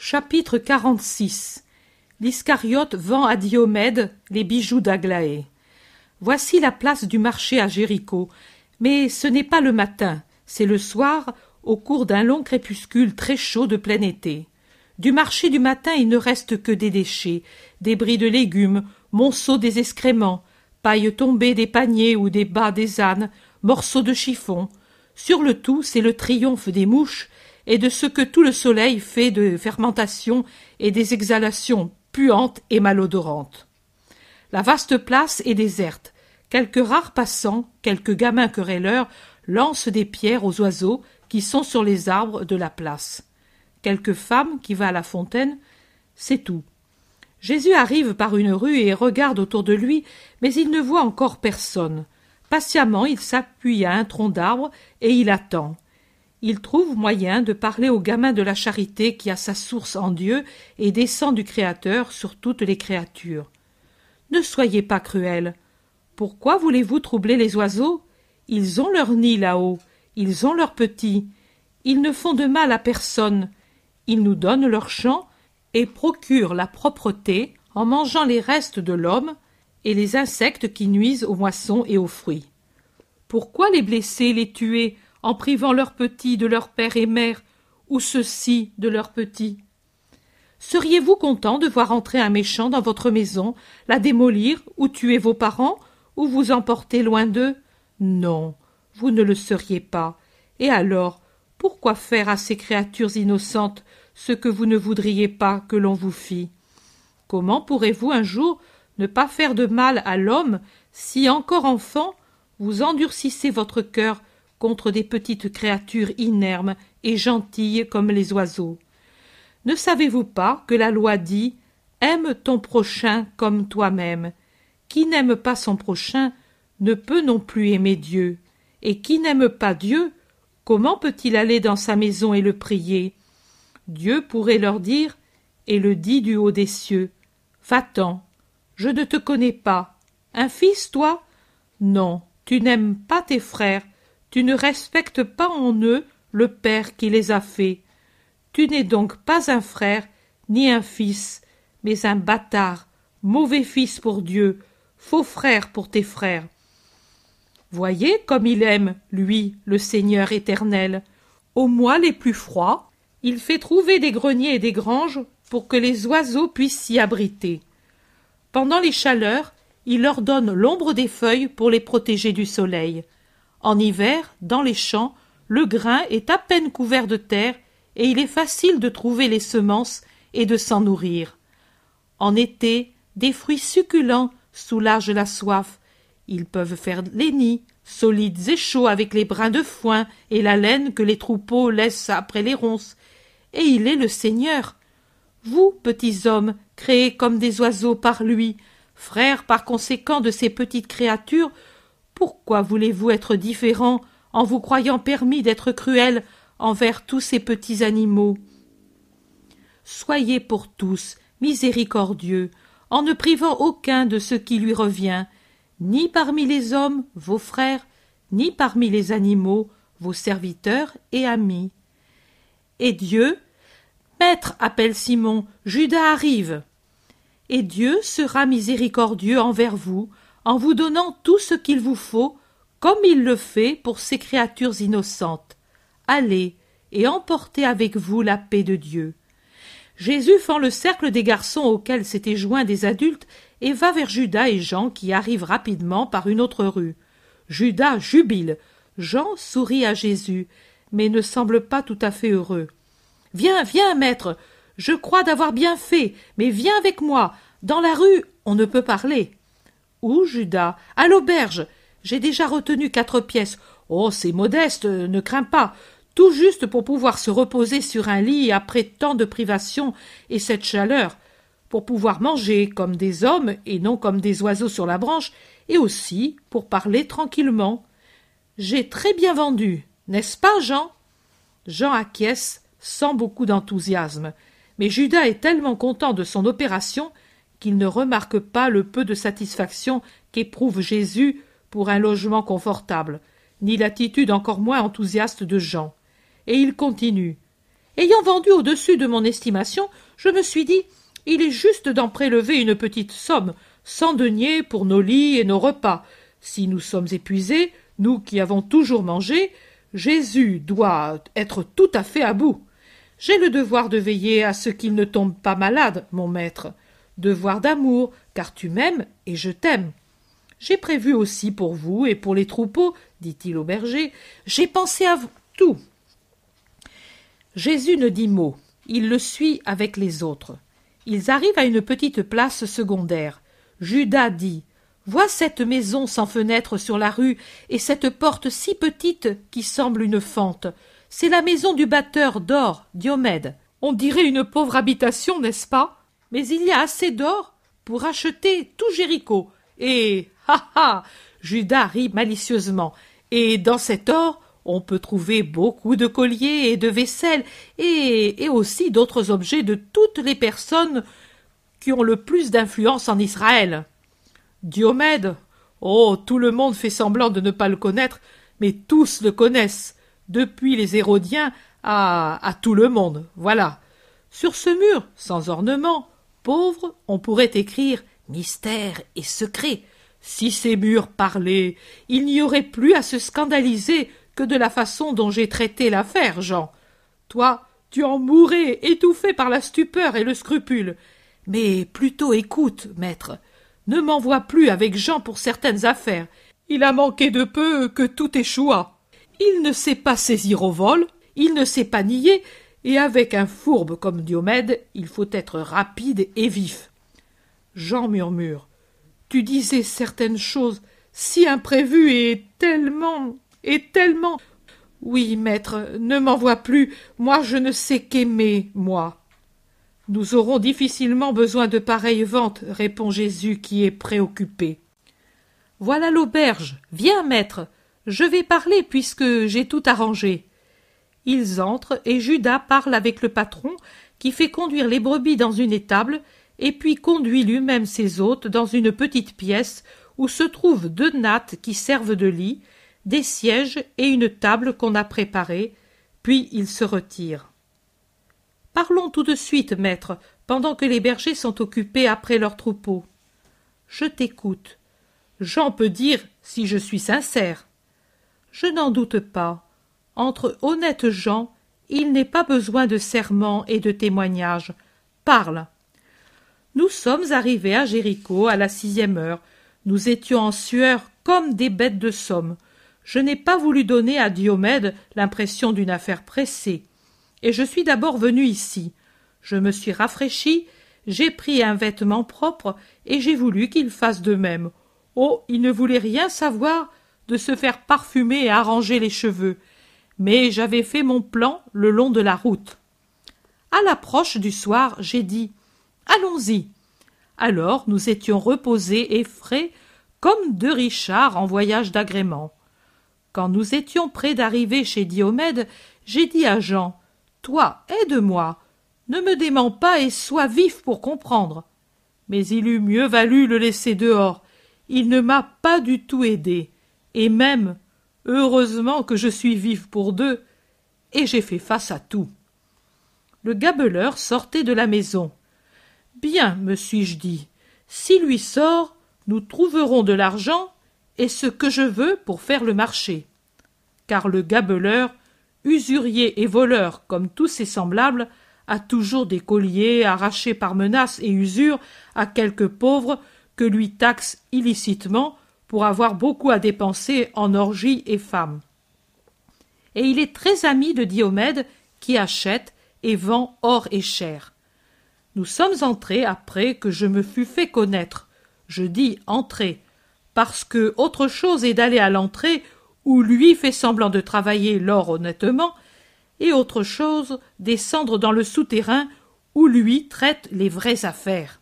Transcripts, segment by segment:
Chapitre 46 L'Iscariote vend à Diomède les bijoux d'Aglaé. Voici la place du marché à Jéricho. Mais ce n'est pas le matin, c'est le soir, au cours d'un long crépuscule très chaud de plein été. Du marché du matin il ne reste que des déchets, débris de légumes, monceaux des excréments, paille tombée des paniers ou des bas des ânes, morceaux de chiffon. Sur le tout, c'est le triomphe des mouches et de ce que tout le soleil fait de fermentation et des exhalations puantes et malodorantes. La vaste place est déserte. Quelques rares passants, quelques gamins querelleurs lancent des pierres aux oiseaux qui sont sur les arbres de la place. Quelques femmes qui va à la fontaine, c'est tout. Jésus arrive par une rue et regarde autour de lui, mais il ne voit encore personne. Patiemment, il s'appuie à un tronc d'arbre et il attend il trouve moyen de parler au gamin de la charité qui a sa source en Dieu et descend du Créateur sur toutes les créatures. Ne soyez pas cruel. Pourquoi voulez-vous troubler les oiseaux? Ils ont leur nid là-haut, ils ont leurs petits, ils ne font de mal à personne, ils nous donnent leur champ et procurent la propreté en mangeant les restes de l'homme et les insectes qui nuisent aux moissons et aux fruits. Pourquoi les blesser, les tuer, en privant leurs petits de leur père et mère, ou ceux-ci de leurs petits. Seriez-vous content de voir entrer un méchant dans votre maison, la démolir, ou tuer vos parents, ou vous emporter loin d'eux? Non, vous ne le seriez pas. Et alors, pourquoi faire à ces créatures innocentes ce que vous ne voudriez pas que l'on vous fît? Comment pourrez-vous un jour ne pas faire de mal à l'homme si, encore enfant, vous endurcissez votre cœur contre des petites créatures inermes et gentilles comme les oiseaux. Ne savez-vous pas que la loi dit Aime ton prochain comme toi-même. Qui n'aime pas son prochain ne peut non plus aimer Dieu. Et qui n'aime pas Dieu, comment peut-il aller dans sa maison et le prier? Dieu pourrait leur dire, et le dit du haut des cieux Va-t'en, je ne te connais pas. Un fils, toi? Non, tu n'aimes pas tes frères, tu ne respectes pas en eux le Père qui les a faits. Tu n'es donc pas un frère, ni un fils, mais un bâtard, mauvais fils pour Dieu, faux frère pour tes frères. Voyez comme il aime, lui, le Seigneur éternel. Aux mois les plus froids, il fait trouver des greniers et des granges pour que les oiseaux puissent s'y abriter. Pendant les chaleurs, il leur donne l'ombre des feuilles pour les protéger du soleil. En hiver, dans les champs, le grain est à peine couvert de terre et il est facile de trouver les semences et de s'en nourrir. En été, des fruits succulents soulagent la soif. Ils peuvent faire les nids, solides et chauds avec les brins de foin et la laine que les troupeaux laissent après les ronces. Et il est le Seigneur. Vous, petits hommes, créés comme des oiseaux par lui, frères par conséquent de ces petites créatures pourquoi voulez-vous être différent en vous croyant permis d'être cruel envers tous ces petits animaux? Soyez pour tous miséricordieux, en ne privant aucun de ce qui lui revient, ni parmi les hommes, vos frères, ni parmi les animaux, vos serviteurs et amis. Et Dieu Maître, appelle Simon, Judas arrive. Et Dieu sera miséricordieux envers vous, en vous donnant tout ce qu'il vous faut, comme il le fait pour ces créatures innocentes. Allez et emportez avec vous la paix de Dieu. Jésus fend le cercle des garçons auxquels s'étaient joints des adultes et va vers Judas et Jean qui arrivent rapidement par une autre rue. Judas jubile. Jean sourit à Jésus, mais ne semble pas tout à fait heureux. Viens, viens, maître. Je crois d'avoir bien fait, mais viens avec moi. Dans la rue, on ne peut parler. Où, Judas? À l'auberge. J'ai déjà retenu quatre pièces. Oh, c'est modeste, ne crains pas. Tout juste pour pouvoir se reposer sur un lit après tant de privations et cette chaleur, pour pouvoir manger comme des hommes et non comme des oiseaux sur la branche, et aussi pour parler tranquillement. J'ai très bien vendu, n'est-ce pas, Jean? Jean acquiesce sans beaucoup d'enthousiasme, mais Judas est tellement content de son opération qu'il ne remarque pas le peu de satisfaction qu'éprouve Jésus pour un logement confortable, ni l'attitude encore moins enthousiaste de Jean. Et il continue. Ayant vendu au-dessus de mon estimation, je me suis dit il est juste d'en prélever une petite somme, cent deniers pour nos lits et nos repas. Si nous sommes épuisés, nous qui avons toujours mangé, Jésus doit être tout à fait à bout. J'ai le devoir de veiller à ce qu'il ne tombe pas malade, mon maître. Devoir d'amour, car tu m'aimes et je t'aime. J'ai prévu aussi pour vous et pour les troupeaux, dit-il au berger. J'ai pensé à tout. Jésus ne dit mot. Il le suit avec les autres. Ils arrivent à une petite place secondaire. Judas dit Vois cette maison sans fenêtre sur la rue et cette porte si petite qui semble une fente. C'est la maison du batteur d'or, Diomède. On dirait une pauvre habitation, n'est-ce pas? Mais il y a assez d'or pour acheter tout Jéricho. Et ha ha Judas rit malicieusement. Et dans cet or, on peut trouver beaucoup de colliers et de vaisselle, et, et aussi d'autres objets de toutes les personnes qui ont le plus d'influence en Israël. Diomède. Oh. Tout le monde fait semblant de ne pas le connaître, mais tous le connaissent, depuis les Hérodiens à, à tout le monde. Voilà. Sur ce mur, sans ornement, pauvre, on pourrait écrire mystère et secret. Si ces murs parlaient, il n'y aurait plus à se scandaliser que de la façon dont j'ai traité l'affaire, Jean. Toi, tu en mourrais, étouffé par la stupeur et le scrupule. Mais plutôt écoute, maître. Ne m'envoie plus avec Jean pour certaines affaires. Il a manqué de peu que tout échoua. Il ne sait pas saisir au vol, il ne sait pas nier, et avec un fourbe comme Diomède, il faut être rapide et vif. Jean murmure. Tu disais certaines choses si imprévues et tellement. et tellement. Oui, maître, ne m'envoie plus. Moi je ne sais qu'aimer, moi. Nous aurons difficilement besoin de pareilles ventes, répond Jésus qui est préoccupé. Voilà l'auberge. Viens, maître. Je vais parler puisque j'ai tout arrangé. Ils entrent et Judas parle avec le patron qui fait conduire les brebis dans une étable et puis conduit lui-même ses hôtes dans une petite pièce où se trouvent deux nattes qui servent de lit, des sièges et une table qu'on a préparée, puis il se retire. Parlons tout de suite, maître, pendant que les bergers sont occupés après leur troupeau. Je t'écoute. Jean peut dire si je suis sincère. Je n'en doute pas. Entre honnêtes gens, il n'est pas besoin de serments et de témoignages. Parle. Nous sommes arrivés à Jéricho à la sixième heure. Nous étions en sueur comme des bêtes de somme. Je n'ai pas voulu donner à Diomède l'impression d'une affaire pressée et je suis d'abord venu ici. Je me suis rafraîchi, j'ai pris un vêtement propre, et j'ai voulu qu'il fasse de même. Oh. Il ne voulait rien savoir de se faire parfumer et arranger les cheveux. Mais j'avais fait mon plan le long de la route. À l'approche du soir, j'ai dit. Allons-y. Alors nous étions reposés et frais comme deux Richards en voyage d'agrément. Quand nous étions près d'arriver chez Diomède, j'ai dit à Jean toi, aide-moi. Ne me dément pas et sois vif pour comprendre. Mais il eût mieux valu le laisser dehors. Il ne m'a pas du tout aidé. Et même, heureusement que je suis vif pour deux, et j'ai fait face à tout. Le gabeleur sortait de la maison. Bien, me suis-je dit, s'il lui sort, nous trouverons de l'argent et ce que je veux pour faire le marché. Car le gabeleur usurier et voleur comme tous ses semblables, a toujours des colliers arrachés par menaces et usure à quelques pauvres que lui taxe illicitement pour avoir beaucoup à dépenser en orgies et femmes. Et il est très ami de Diomède qui achète et vend or et chair. Nous sommes entrés après que je me fus fait connaître. Je dis entrer, parce que autre chose est d'aller à l'entrée où lui fait semblant de travailler l'or honnêtement, et autre chose descendre dans le souterrain où lui traite les vraies affaires.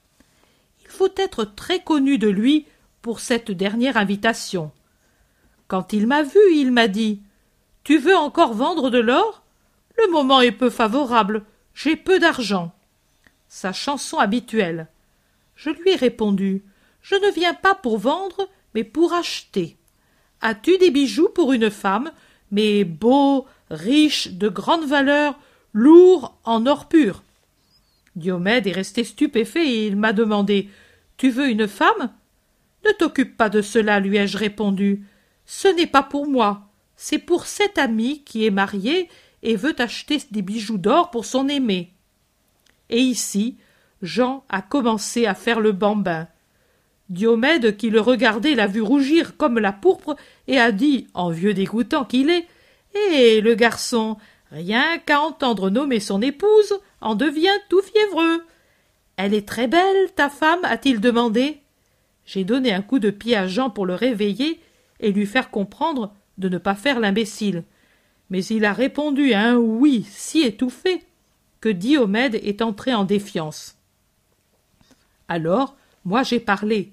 Il faut être très connu de lui pour cette dernière invitation. Quand il m'a vu, il m'a dit Tu veux encore vendre de l'or? Le moment est peu favorable, j'ai peu d'argent. Sa chanson habituelle. Je lui ai répondu Je ne viens pas pour vendre, mais pour acheter. As-tu des bijoux pour une femme, mais beaux, riches, de grande valeur, lourd en or pur? Diomède est resté stupéfait et il m'a demandé Tu veux une femme? Ne t'occupe pas de cela, lui ai-je répondu. Ce n'est pas pour moi, c'est pour cet ami qui est marié et veut acheter des bijoux d'or pour son aimé. Et ici, Jean a commencé à faire le bambin. Diomède, qui le regardait, l'a vu rougir comme la pourpre et a dit, en vieux dégoûtant qu'il est, Eh, le garçon, rien qu'à entendre nommer son épouse, en devient tout fiévreux. Elle est très belle, ta femme a-t-il demandé. J'ai donné un coup de pied à Jean pour le réveiller et lui faire comprendre de ne pas faire l'imbécile. Mais il a répondu à un oui si étouffé que Diomède est entré en défiance. Alors, moi j'ai parlé.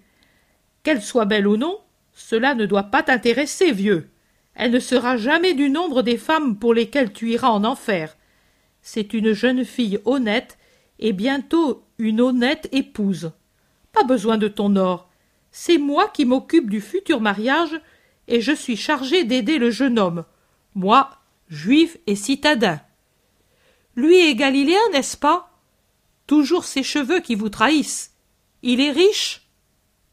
Qu'elle soit belle ou non, cela ne doit pas t'intéresser, vieux. Elle ne sera jamais du nombre des femmes pour lesquelles tu iras en enfer. C'est une jeune fille honnête et bientôt une honnête épouse. Pas besoin de ton or. C'est moi qui m'occupe du futur mariage et je suis chargé d'aider le jeune homme. Moi, juif et citadin. Lui est galiléen, n'est-ce pas? Toujours ses cheveux qui vous trahissent. Il est riche?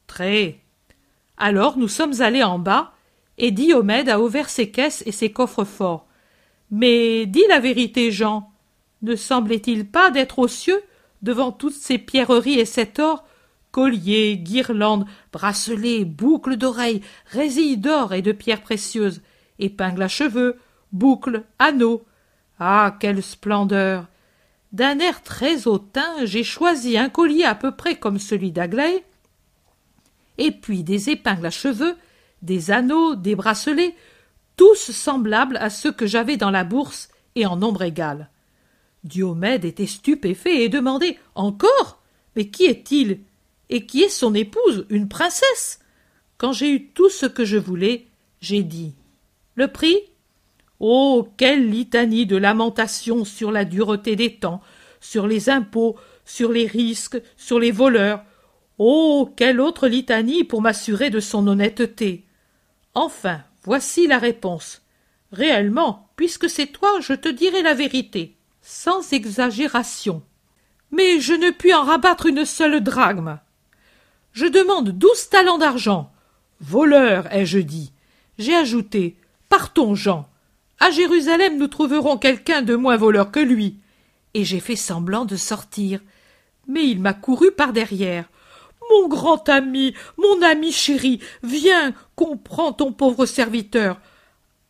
Très. Alors nous sommes allés en bas, et Diomède a ouvert ses caisses et ses coffres forts. Mais dis la vérité, Jean. Ne semblait-il pas d'être aux cieux, devant toutes ces pierreries et cet or, colliers, guirlandes, bracelets, boucles d'oreilles, résilles d'or et de pierres précieuses, épingles à cheveux, boucles, anneaux. Ah. Quelle splendeur. D'un air très hautain, j'ai choisi un collier à peu près comme celui d'Aglaé, et puis des épingles à cheveux, des anneaux, des bracelets, tous semblables à ceux que j'avais dans la bourse et en nombre égal. Diomède était stupéfait et demandait Encore Mais qui est-il? Et qui est son épouse Une princesse Quand j'ai eu tout ce que je voulais, j'ai dit Le prix? Oh. Quelle litanie de lamentations sur la dureté des temps, sur les impôts, sur les risques, sur les voleurs, Oh. Quelle autre litanie pour m'assurer de son honnêteté. Enfin, voici la réponse. Réellement, puisque c'est toi, je te dirai la vérité, sans exagération. Mais je ne puis en rabattre une seule drachme. Je demande douze talents d'argent. Voleur, ai-je dit. J'ai ajouté. Partons, Jean. À Jérusalem nous trouverons quelqu'un de moins voleur que lui. Et j'ai fait semblant de sortir. Mais il m'a couru par derrière. Mon grand ami, mon ami chéri, viens, comprends ton pauvre serviteur.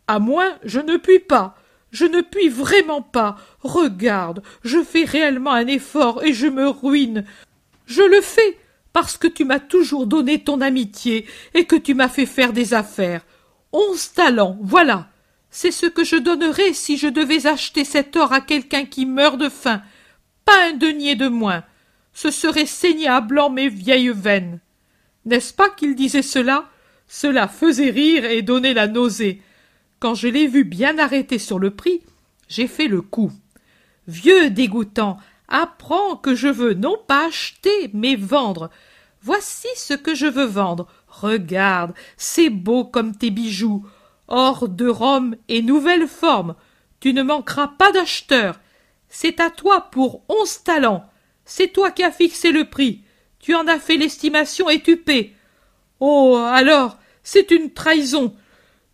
À moins, je ne puis pas. Je ne puis vraiment pas. Regarde, je fais réellement un effort et je me ruine. Je le fais parce que tu m'as toujours donné ton amitié et que tu m'as fait faire des affaires. Onze talents, voilà. C'est ce que je donnerais si je devais acheter cet or à quelqu'un qui meurt de faim. Pas un denier de moins ce serait saigner à blanc mes vieilles veines. N'est-ce pas qu'il disait cela? Cela faisait rire et donnait la nausée. Quand je l'ai vu bien arrêté sur le prix, j'ai fait le coup. Vieux dégoûtant, apprends que je veux non pas acheter, mais vendre. Voici ce que je veux vendre. Regarde, c'est beau comme tes bijoux. Or de Rome et nouvelle forme. Tu ne manqueras pas d'acheteurs. C'est à toi pour onze talents. C'est toi qui as fixé le prix. Tu en as fait l'estimation et tu paies. Oh. Alors. C'est une trahison.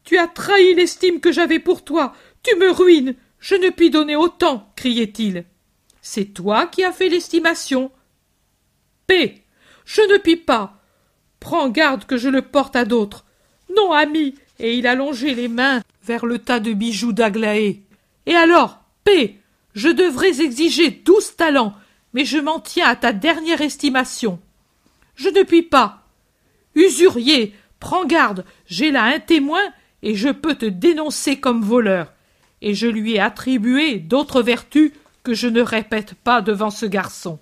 Tu as trahi l'estime que j'avais pour toi. Tu me ruines. Je ne puis donner autant. criait-il. C'est toi qui as fait l'estimation. Paix. Je ne puis pas. Prends garde que je le porte à d'autres. Non, ami. Et il allongeait les mains vers le tas de bijoux d'Aglaé. Et alors, paix. Je devrais exiger douze talents mais je m'en tiens à ta dernière estimation. Je ne puis pas. Usurier, prends garde, j'ai là un témoin, et je peux te dénoncer comme voleur. Et je lui ai attribué d'autres vertus que je ne répète pas devant ce garçon.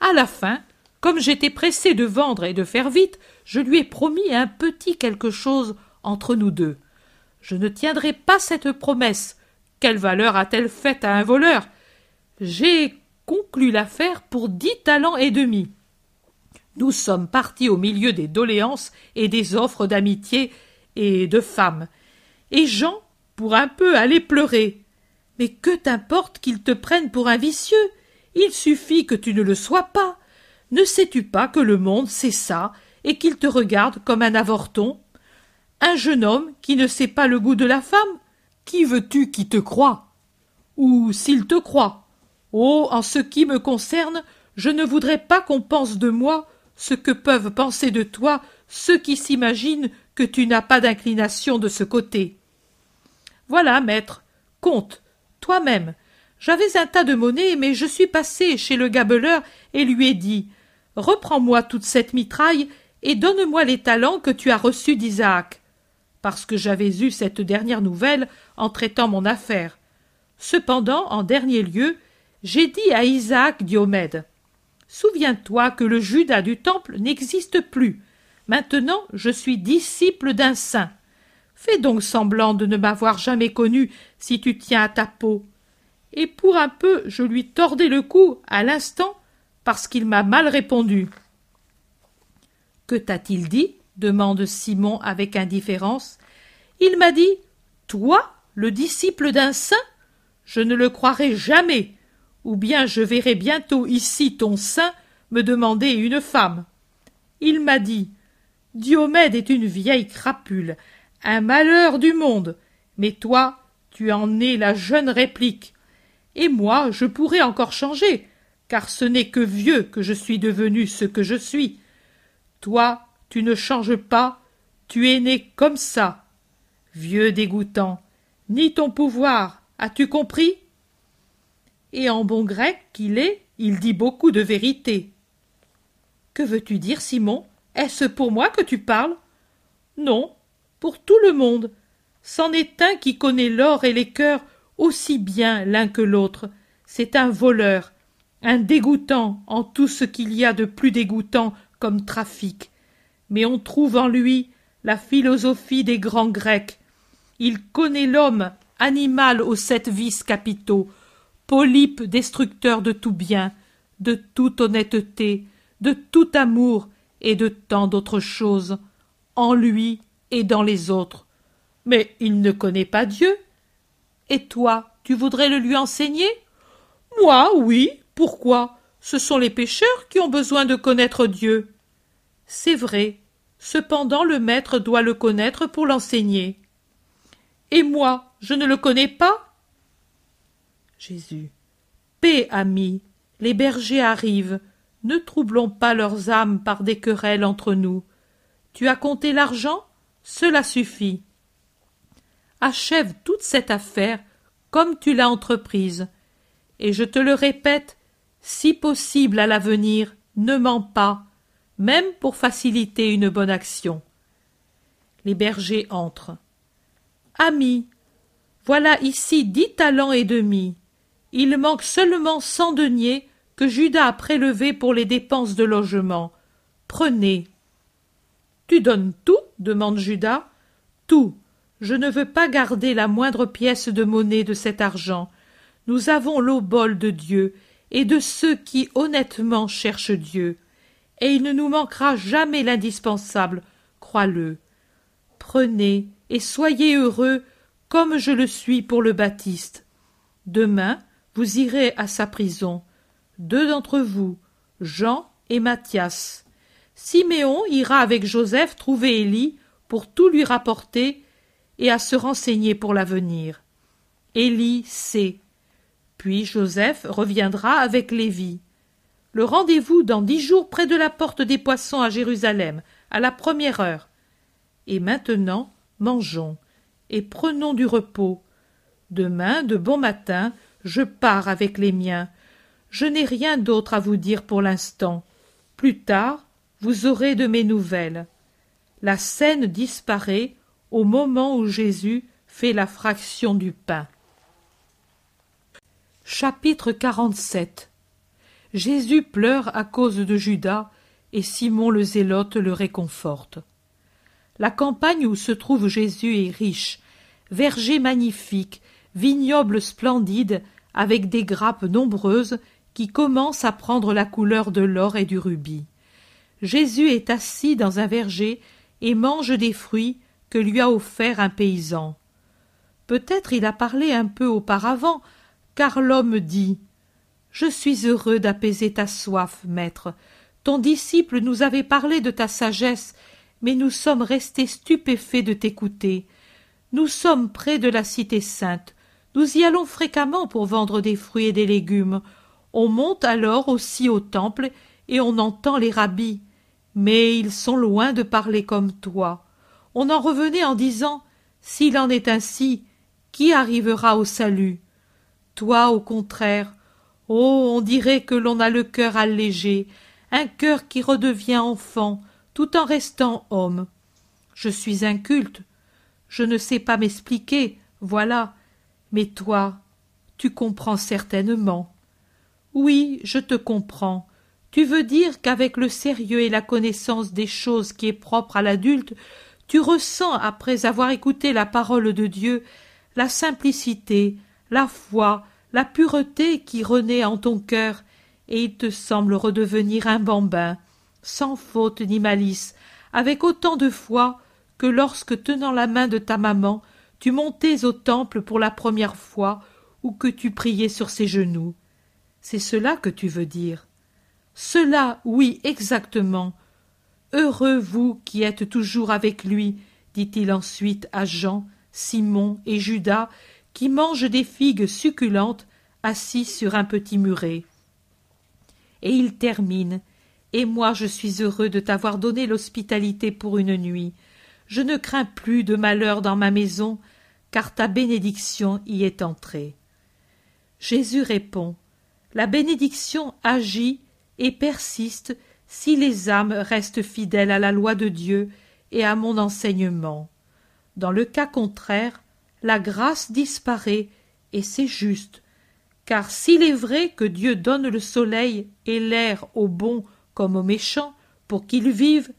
À la fin, comme j'étais pressé de vendre et de faire vite, je lui ai promis un petit quelque chose entre nous deux. Je ne tiendrai pas cette promesse. Quelle valeur a-t-elle faite à un voleur? J'ai conclut l'affaire pour dix talents et demi. Nous sommes partis au milieu des doléances et des offres d'amitié et de femmes. Et Jean, pour un peu, allait pleurer. Mais que t'importe qu'ils te prennent pour un vicieux? Il suffit que tu ne le sois pas. Ne sais-tu pas que le monde c'est ça, et qu'il te regarde comme un avorton? Un jeune homme qui ne sait pas le goût de la femme? Qui veux-tu qui te croie? Ou s'il te croit? Oh. En ce qui me concerne, je ne voudrais pas qu'on pense de moi ce que peuvent penser de toi ceux qui s'imaginent que tu n'as pas d'inclination de ce côté. Voilà, maître, compte, toi-même. J'avais un tas de monnaie, mais je suis passé chez le gabeleur et lui ai dit Reprends-moi toute cette mitraille et donne-moi les talents que tu as reçus d'Isaac. Parce que j'avais eu cette dernière nouvelle en traitant mon affaire. Cependant, en dernier lieu, j'ai dit à Isaac Diomède Souviens-toi que le Judas du temple n'existe plus. Maintenant je suis disciple d'un saint. Fais donc semblant de ne m'avoir jamais connu si tu tiens à ta peau. Et pour un peu je lui tordai le cou à l'instant parce qu'il m'a mal répondu. Que t'a-t-il dit? demande Simon avec indifférence. Il m'a dit Toi, le disciple d'un saint Je ne le croirai jamais, ou bien je verrai bientôt ici ton saint me demander une femme. Il m'a dit Diomède est une vieille crapule, un malheur du monde, mais toi, tu en es la jeune réplique. Et moi, je pourrais encore changer, car ce n'est que vieux que je suis devenu ce que je suis. Toi, tu ne changes pas, tu es né comme ça. Vieux dégoûtant, ni ton pouvoir, as-tu compris? Et en bon grec qu'il est, il dit beaucoup de vérité. Que veux-tu dire, Simon? Est-ce pour moi que tu parles? Non, pour tout le monde. C'en est un qui connaît l'or et les cœurs aussi bien l'un que l'autre. C'est un voleur, un dégoûtant en tout ce qu'il y a de plus dégoûtant comme trafic. Mais on trouve en lui la philosophie des grands Grecs. Il connaît l'homme, animal aux sept vices capitaux, polype destructeur de tout bien, de toute honnêteté, de tout amour et de tant d'autres choses, en lui et dans les autres. Mais il ne connaît pas Dieu. Et toi, tu voudrais le lui enseigner? Moi, oui, pourquoi? Ce sont les pécheurs qui ont besoin de connaître Dieu. C'est vrai. Cependant le maître doit le connaître pour l'enseigner. Et moi, je ne le connais pas? Jésus. Paix, ami. Les bergers arrivent. Ne troublons pas leurs âmes par des querelles entre nous. Tu as compté l'argent? Cela suffit. Achève toute cette affaire comme tu l'as entreprise. Et je te le répète, si possible à l'avenir, ne mens pas, même pour faciliter une bonne action. Les bergers entrent. Ami, voilà ici dix talents et demi. Il manque seulement cent deniers que Judas a prélevés pour les dépenses de logement. Prenez. Tu donnes tout demande Judas. Tout. Je ne veux pas garder la moindre pièce de monnaie de cet argent. Nous avons l'obol de Dieu, et de ceux qui honnêtement cherchent Dieu, et il ne nous manquera jamais l'indispensable, crois-le. Prenez et soyez heureux comme je le suis pour le Baptiste. Demain, vous irez à sa prison. Deux d'entre vous, Jean et Matthias. Siméon ira avec Joseph trouver Élie pour tout lui rapporter et à se renseigner pour l'avenir. Élie sait, puis Joseph reviendra avec Lévi. Le rendez-vous dans dix jours près de la porte des poissons à Jérusalem, à la première heure. Et maintenant, mangeons, et prenons du repos. Demain, de bon matin, je pars avec les miens. Je n'ai rien d'autre à vous dire pour l'instant. Plus tard, vous aurez de mes nouvelles. La scène disparaît au moment où Jésus fait la fraction du pain. Chapitre 47 Jésus pleure à cause de Judas et Simon le Zélote le réconforte. La campagne où se trouve Jésus est riche, verger magnifique, vignoble splendide, avec des grappes nombreuses qui commencent à prendre la couleur de l'or et du rubis. Jésus est assis dans un verger et mange des fruits que lui a offerts un paysan. Peut-être il a parlé un peu auparavant car l'homme dit Je suis heureux d'apaiser ta soif, maître. Ton disciple nous avait parlé de ta sagesse, mais nous sommes restés stupéfaits de t'écouter. Nous sommes près de la cité sainte. Nous y allons fréquemment pour vendre des fruits et des légumes. On monte alors aussi au temple et on entend les rabbis. Mais ils sont loin de parler comme toi. On en revenait en disant S'il en est ainsi, qui arrivera au salut? Toi, au contraire, oh, on dirait que l'on a le cœur allégé, un cœur qui redevient enfant, tout en restant homme. Je suis inculte, je ne sais pas m'expliquer, voilà, mais toi, tu comprends certainement. Oui, je te comprends. Tu veux dire qu'avec le sérieux et la connaissance des choses qui est propre à l'adulte, tu ressens, après avoir écouté la parole de Dieu, la simplicité, la foi, la pureté qui renaît en ton cœur, et il te semble redevenir un bambin, sans faute ni malice, avec autant de foi que lorsque, tenant la main de ta maman, tu montais au temple pour la première fois, ou que tu priais sur ses genoux. C'est cela que tu veux dire. Cela, oui, exactement. Heureux vous qui êtes toujours avec lui, dit-il ensuite à Jean, Simon et Judas, qui mangent des figues succulentes, assis sur un petit muret. Et il termine. Et moi je suis heureux de t'avoir donné l'hospitalité pour une nuit. Je ne crains plus de malheur dans ma maison, car ta bénédiction y est entrée. Jésus répond. La bénédiction agit et persiste si les âmes restent fidèles à la loi de Dieu et à mon enseignement. Dans le cas contraire, la grâce disparaît, et c'est juste, car s'il est vrai que Dieu donne le soleil et l'air aux bons comme aux méchants pour qu'ils vivent,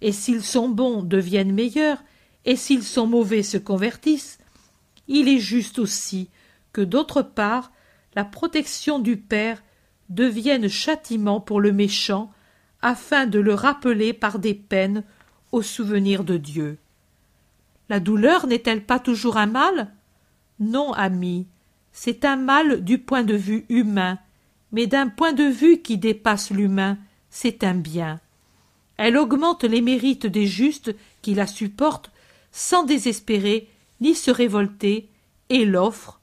et s'ils sont bons deviennent meilleurs, et s'ils sont mauvais se convertissent, il est juste aussi que d'autre part la protection du Père devienne châtiment pour le méchant, afin de le rappeler par des peines au souvenir de Dieu. La douleur n'est-elle pas toujours un mal? Non, ami, c'est un mal du point de vue humain, mais d'un point de vue qui dépasse l'humain, c'est un bien. Elle augmente les mérites des justes qui la supportent sans désespérer ni se révolter, et l'offre,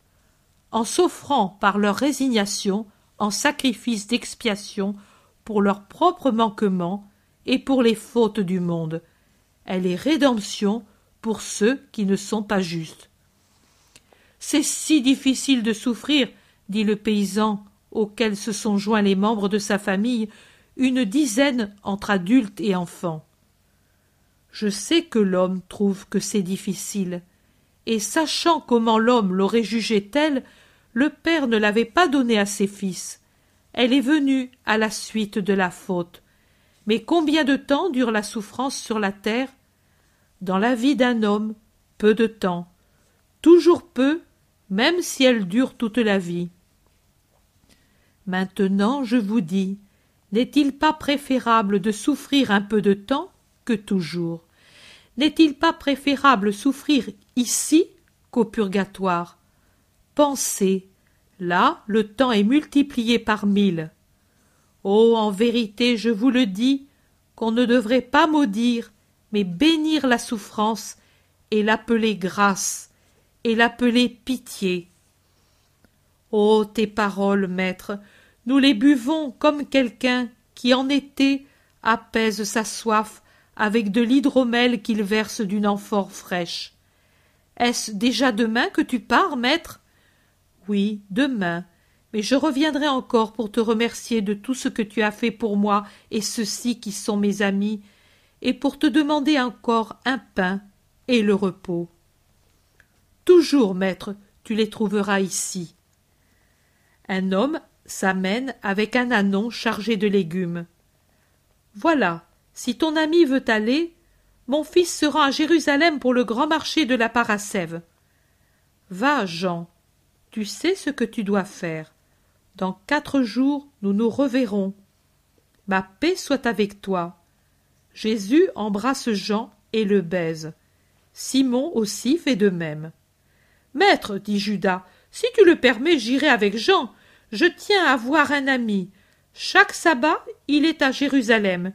en s'offrant par leur résignation en sacrifice d'expiation pour leurs propres manquements et pour les fautes du monde. Elle est rédemption pour ceux qui ne sont pas justes. C'est si difficile de souffrir, dit le paysan auquel se sont joints les membres de sa famille, une dizaine entre adultes et enfants. Je sais que l'homme trouve que c'est difficile, et sachant comment l'homme l'aurait jugé tel, le père ne l'avait pas donné à ses fils. Elle est venue à la suite de la faute. Mais combien de temps dure la souffrance sur la terre? Dans la vie d'un homme, peu de temps, toujours peu, même si elle dure toute la vie. Maintenant, je vous dis, n'est-il pas préférable de souffrir un peu de temps que toujours? N'est-il pas préférable souffrir ici qu'au purgatoire? Pensez, là le temps est multiplié par mille. Oh, en vérité, je vous le dis, qu'on ne devrait pas maudire, mais bénir la souffrance et l'appeler grâce et l'appeler pitié. Oh, tes paroles, maître, nous les buvons comme quelqu'un qui en été apaise sa soif avec de l'hydromel qu'il verse d'une amphore fraîche. Est-ce déjà demain que tu pars, maître? Oui, demain, mais je reviendrai encore pour te remercier de tout ce que tu as fait pour moi et ceux-ci qui sont mes amis, et pour te demander encore un pain et le repos. Toujours, maître, tu les trouveras ici. Un homme s'amène avec un ânon chargé de légumes. Voilà, si ton ami veut aller, mon fils se rend à Jérusalem pour le grand marché de la Parasève. Va, Jean, tu sais ce que tu dois faire. Dans quatre jours nous nous reverrons. Ma paix soit avec toi. Jésus embrasse Jean et le baise. Simon aussi fait de même. Maître, dit Judas, Si tu le permets, j'irai avec Jean. Je tiens à voir un ami. Chaque sabbat, il est à Jérusalem.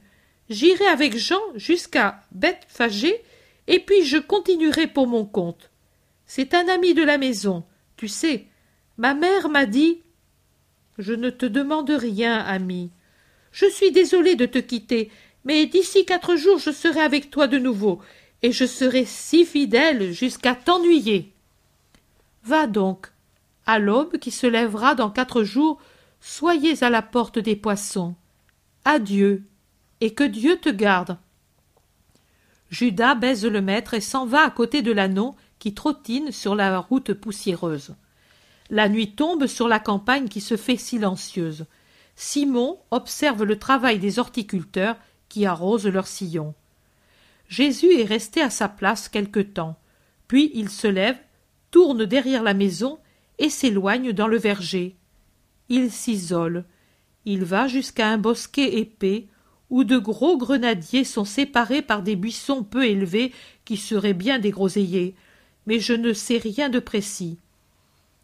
J'irai avec Jean jusqu'à Bethphagée, et puis je continuerai pour mon compte. C'est un ami de la maison. Tu sais, ma mère m'a dit. Je ne te demande rien, ami. Je suis désolée de te quitter, mais d'ici quatre jours je serai avec toi de nouveau, et je serai si fidèle jusqu'à t'ennuyer. Va donc. À l'aube qui se lèvera dans quatre jours, soyez à la porte des poissons. Adieu, et que Dieu te garde. Judas baise le maître et s'en va à côté de l'anneau qui trottine sur la route poussiéreuse. La nuit tombe sur la campagne qui se fait silencieuse. Simon observe le travail des horticulteurs qui arrosent leurs sillons. Jésus est resté à sa place quelque temps, puis il se lève, tourne derrière la maison et s'éloigne dans le verger. Il s'isole. Il va jusqu'à un bosquet épais où de gros grenadiers sont séparés par des buissons peu élevés qui seraient bien des groseilliers, mais je ne sais rien de précis.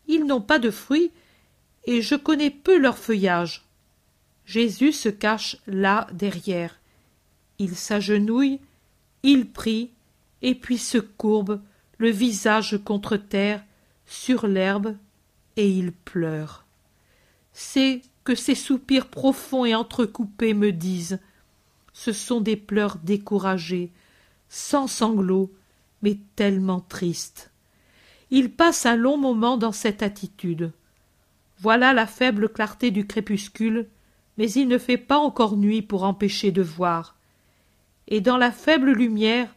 Ils n'ont pas de fruits, et je connais peu leur feuillage. Jésus se cache là derrière. Il s'agenouille, il prie, et puis se courbe, le visage contre terre, sur l'herbe, et il pleure. C'est que ces soupirs profonds et entrecoupés me disent. Ce sont des pleurs découragés, sans sanglots, mais tellement tristes. Il passe un long moment dans cette attitude. Voilà la faible clarté du crépuscule, mais il ne fait pas encore nuit pour empêcher de voir. Et dans la faible lumière,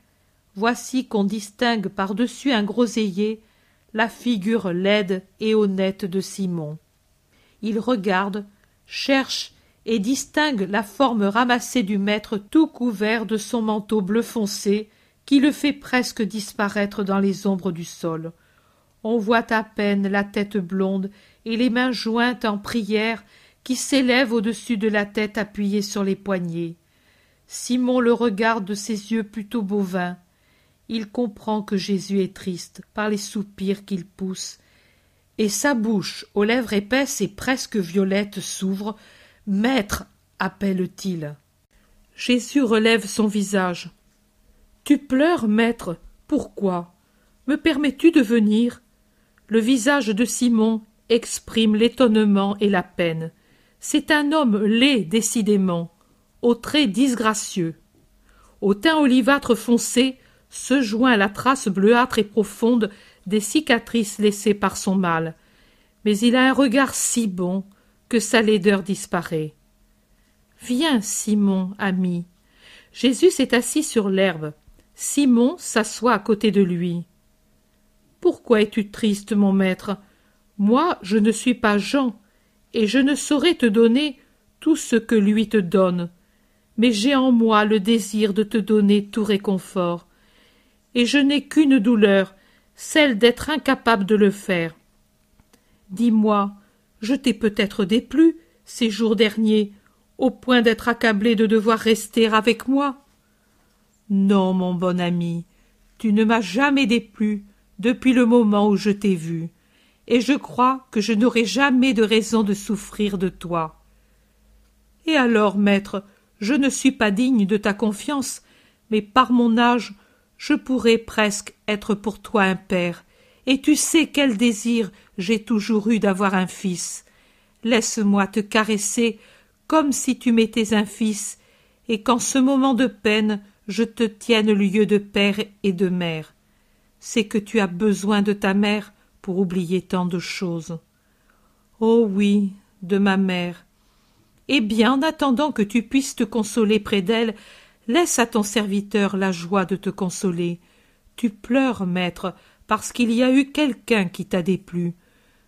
voici qu'on distingue par-dessus un groseillier la figure laide et honnête de Simon. Il regarde, cherche et distingue la forme ramassée du maître tout couvert de son manteau bleu foncé qui le fait presque disparaître dans les ombres du sol. On voit à peine la tête blonde et les mains jointes en prière qui s'élèvent au-dessus de la tête appuyée sur les poignets. Simon le regarde de ses yeux plutôt bovins. Il comprend que Jésus est triste par les soupirs qu'il pousse, et sa bouche, aux lèvres épaisses et presque violettes, s'ouvre. Maître, appelle-t-il. Jésus relève son visage. Tu pleures, maître. Pourquoi? Me permets-tu de venir? Le visage de Simon exprime l'étonnement et la peine. C'est un homme laid, décidément, aux traits disgracieux. Au teint olivâtre foncé se joint la trace bleuâtre et profonde des cicatrices laissées par son mal. Mais il a un regard si bon que sa laideur disparaît. Viens, Simon, ami. Jésus s'est assis sur l'herbe. Simon s'assoit à côté de lui. Pourquoi es-tu triste, mon maître? Moi, je ne suis pas Jean, et je ne saurais te donner tout ce que lui te donne. Mais j'ai en moi le désir de te donner tout réconfort. Et je n'ai qu'une douleur, celle d'être incapable de le faire. Dis-moi, je t'ai peut-être déplu ces jours derniers, au point d'être accablé de devoir rester avec moi? Non, mon bon ami, tu ne m'as jamais déplu depuis le moment où je t'ai vu, et je crois que je n'aurai jamais de raison de souffrir de toi. Et alors, maître, je ne suis pas digne de ta confiance, mais par mon âge, je pourrais presque être pour toi un père, et tu sais quel désir j'ai toujours eu d'avoir un fils. Laisse-moi te caresser comme si tu m'étais un fils, et qu'en ce moment de peine je te tienne lieu de père et de mère. C'est que tu as besoin de ta mère pour oublier tant de choses. Oh oui, de ma mère. Eh bien, en attendant que tu puisses te consoler près d'elle, laisse à ton serviteur la joie de te consoler. Tu pleures, maître, parce qu'il y a eu quelqu'un qui t'a déplu.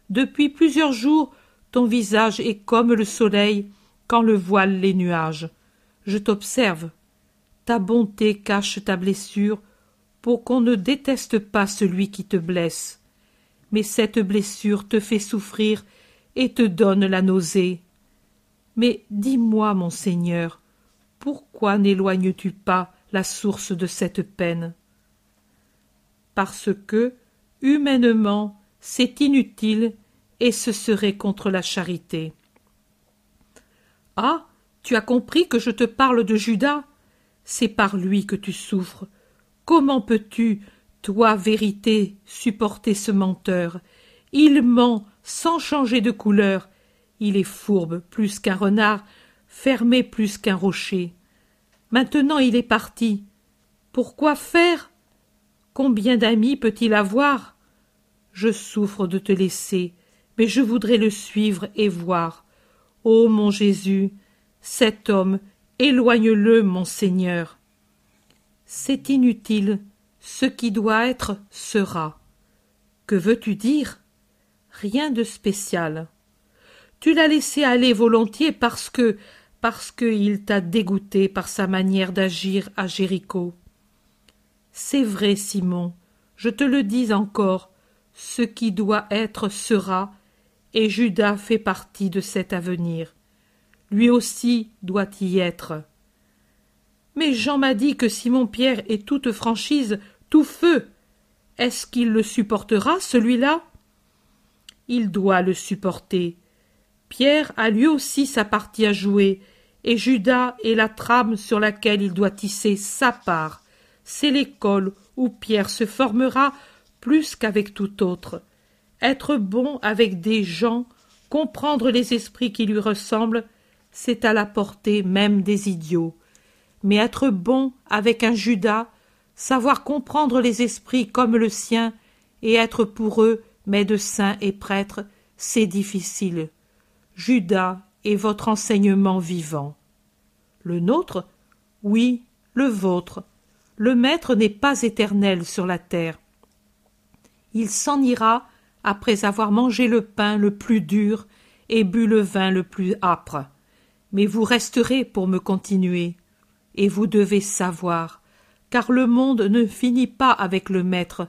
Depuis plusieurs jours, ton visage est comme le soleil quand le voile les nuages. Je t'observe, ta bonté cache ta blessure pour qu'on ne déteste pas celui qui te blesse. Mais cette blessure te fait souffrir et te donne la nausée. Mais dis-moi, mon Seigneur, pourquoi n'éloignes tu pas la source de cette peine? Parce que, humainement, c'est inutile et ce serait contre la charité. Ah. Tu as compris que je te parle de Judas? C'est par lui que tu souffres. Comment peux tu, toi, vérité, supporter ce menteur? Il ment sans changer de couleur. Il est fourbe plus qu'un renard, fermé plus qu'un rocher. Maintenant il est parti. Pourquoi faire? Combien d'amis peut-il avoir? Je souffre de te laisser, mais je voudrais le suivre et voir. Ô mon Jésus, cet homme, éloigne-le, mon Seigneur. C'est inutile, ce qui doit être sera. Que veux-tu dire? Rien de spécial. Tu l'as laissé aller volontiers parce que parce qu'il t'a dégoûté par sa manière d'agir à Jéricho. C'est vrai, Simon, je te le dis encore, ce qui doit être sera, et Judas fait partie de cet avenir. Lui aussi doit y être. Mais Jean m'a dit que Simon Pierre est toute franchise, tout feu. Est-ce qu'il le supportera, celui-là? Il doit le supporter. Pierre a lui aussi sa partie à jouer, et Judas est la trame sur laquelle il doit tisser sa part. C'est l'école où Pierre se formera plus qu'avec tout autre. Être bon avec des gens, comprendre les esprits qui lui ressemblent, c'est à la portée même des idiots. Mais être bon avec un Judas, savoir comprendre les esprits comme le sien, et être pour eux médecin et prêtre, c'est difficile. Judas est votre enseignement vivant. Le nôtre Oui, le vôtre. Le Maître n'est pas éternel sur la terre. Il s'en ira après avoir mangé le pain le plus dur et bu le vin le plus âpre. Mais vous resterez pour me continuer. Et vous devez savoir, car le monde ne finit pas avec le Maître,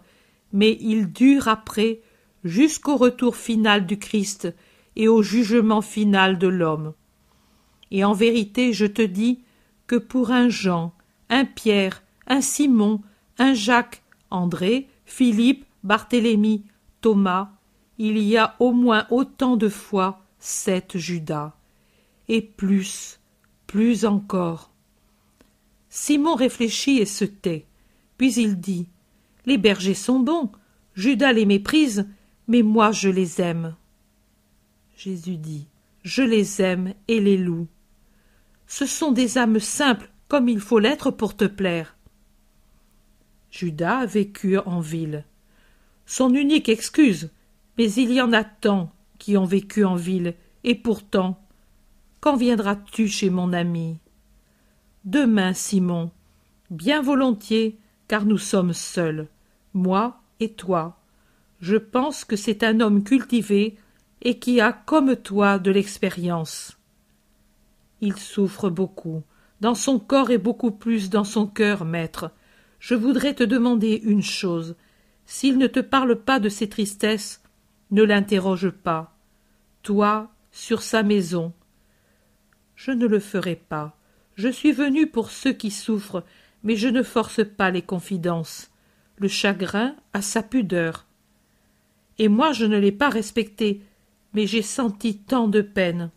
mais il dure après jusqu'au retour final du Christ et au jugement final de l'homme. Et en vérité, je te dis que pour un Jean, un Pierre, un Simon, un Jacques, André, Philippe, Barthélemy, Thomas, il y a au moins autant de fois sept Judas, et plus, plus encore. Simon réfléchit et se tait, puis il dit Les bergers sont bons, Judas les méprise, mais moi je les aime. Jésus dit Je les aime et les loue. Ce sont des âmes simples, comme il faut l'être pour te plaire. Judas a vécu en ville. Son unique excuse, mais il y en a tant qui ont vécu en ville, et pourtant, quand viendras-tu chez mon ami? Demain, Simon, bien volontiers, car nous sommes seuls, moi et toi. Je pense que c'est un homme cultivé et qui a comme toi de l'expérience. Il souffre beaucoup, dans son corps et beaucoup plus dans son cœur, maître. Je voudrais te demander une chose. S'il ne te parle pas de ses tristesses, ne l'interroge pas. Toi, sur sa maison. Je ne le ferai pas. Je suis venu pour ceux qui souffrent, mais je ne force pas les confidences. Le chagrin a sa pudeur. Et moi je ne l'ai pas respecté, mais j'ai senti tant de peine.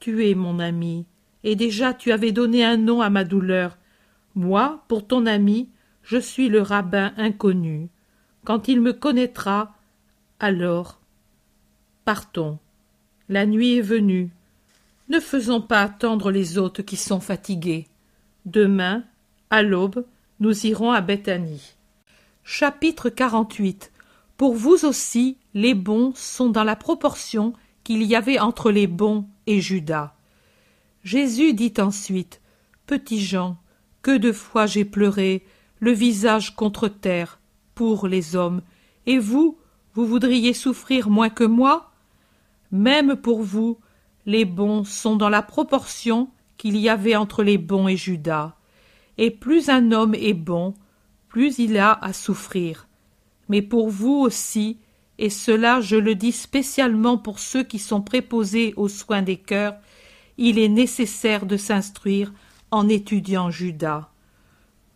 Tu es mon ami, et déjà tu avais donné un nom à ma douleur. Moi, pour ton ami, je suis le rabbin inconnu. Quand il me connaîtra, alors. Partons. La nuit est venue. Ne faisons pas attendre les hôtes qui sont fatigués. Demain, à l'aube, nous irons à Bethanie. Chapitre 48 pour vous aussi, les bons sont dans la proportion qu'il y avait entre les bons et Judas. Jésus dit ensuite Petit Jean, que de fois j'ai pleuré, le visage contre terre, pour les hommes, et vous, vous voudriez souffrir moins que moi? Même pour vous, les bons sont dans la proportion qu'il y avait entre les bons et Judas. Et plus un homme est bon, plus il a à souffrir mais pour vous aussi, et cela je le dis spécialement pour ceux qui sont préposés aux soins des cœurs, il est nécessaire de s'instruire en étudiant Judas.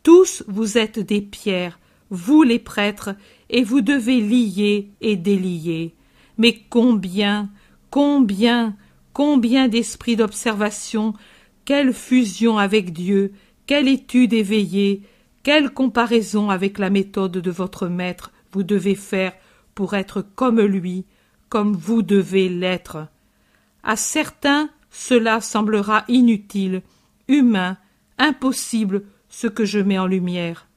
Tous vous êtes des pierres, vous les prêtres, et vous devez lier et délier. mais combien, combien, combien d'esprits d'observation, quelle fusion avec Dieu, quelle étude éveillée, quelle comparaison avec la méthode de votre maître vous devez faire pour être comme lui, comme vous devez l'être. À certains, cela semblera inutile, humain, impossible, ce que je mets en lumière.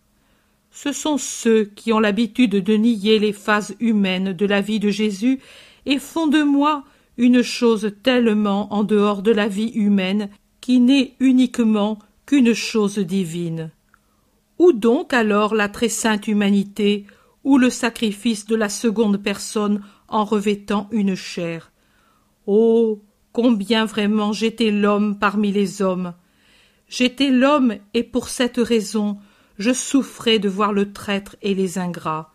Ce sont ceux qui ont l'habitude de nier les phases humaines de la vie de Jésus et font de moi une chose tellement en dehors de la vie humaine qui n'est uniquement qu'une chose divine. Où donc alors la très sainte humanité, ou le sacrifice de la seconde personne en revêtant une chair? Oh. Combien vraiment j'étais l'homme parmi les hommes. J'étais l'homme et pour cette raison je souffrais de voir le traître et les ingrats.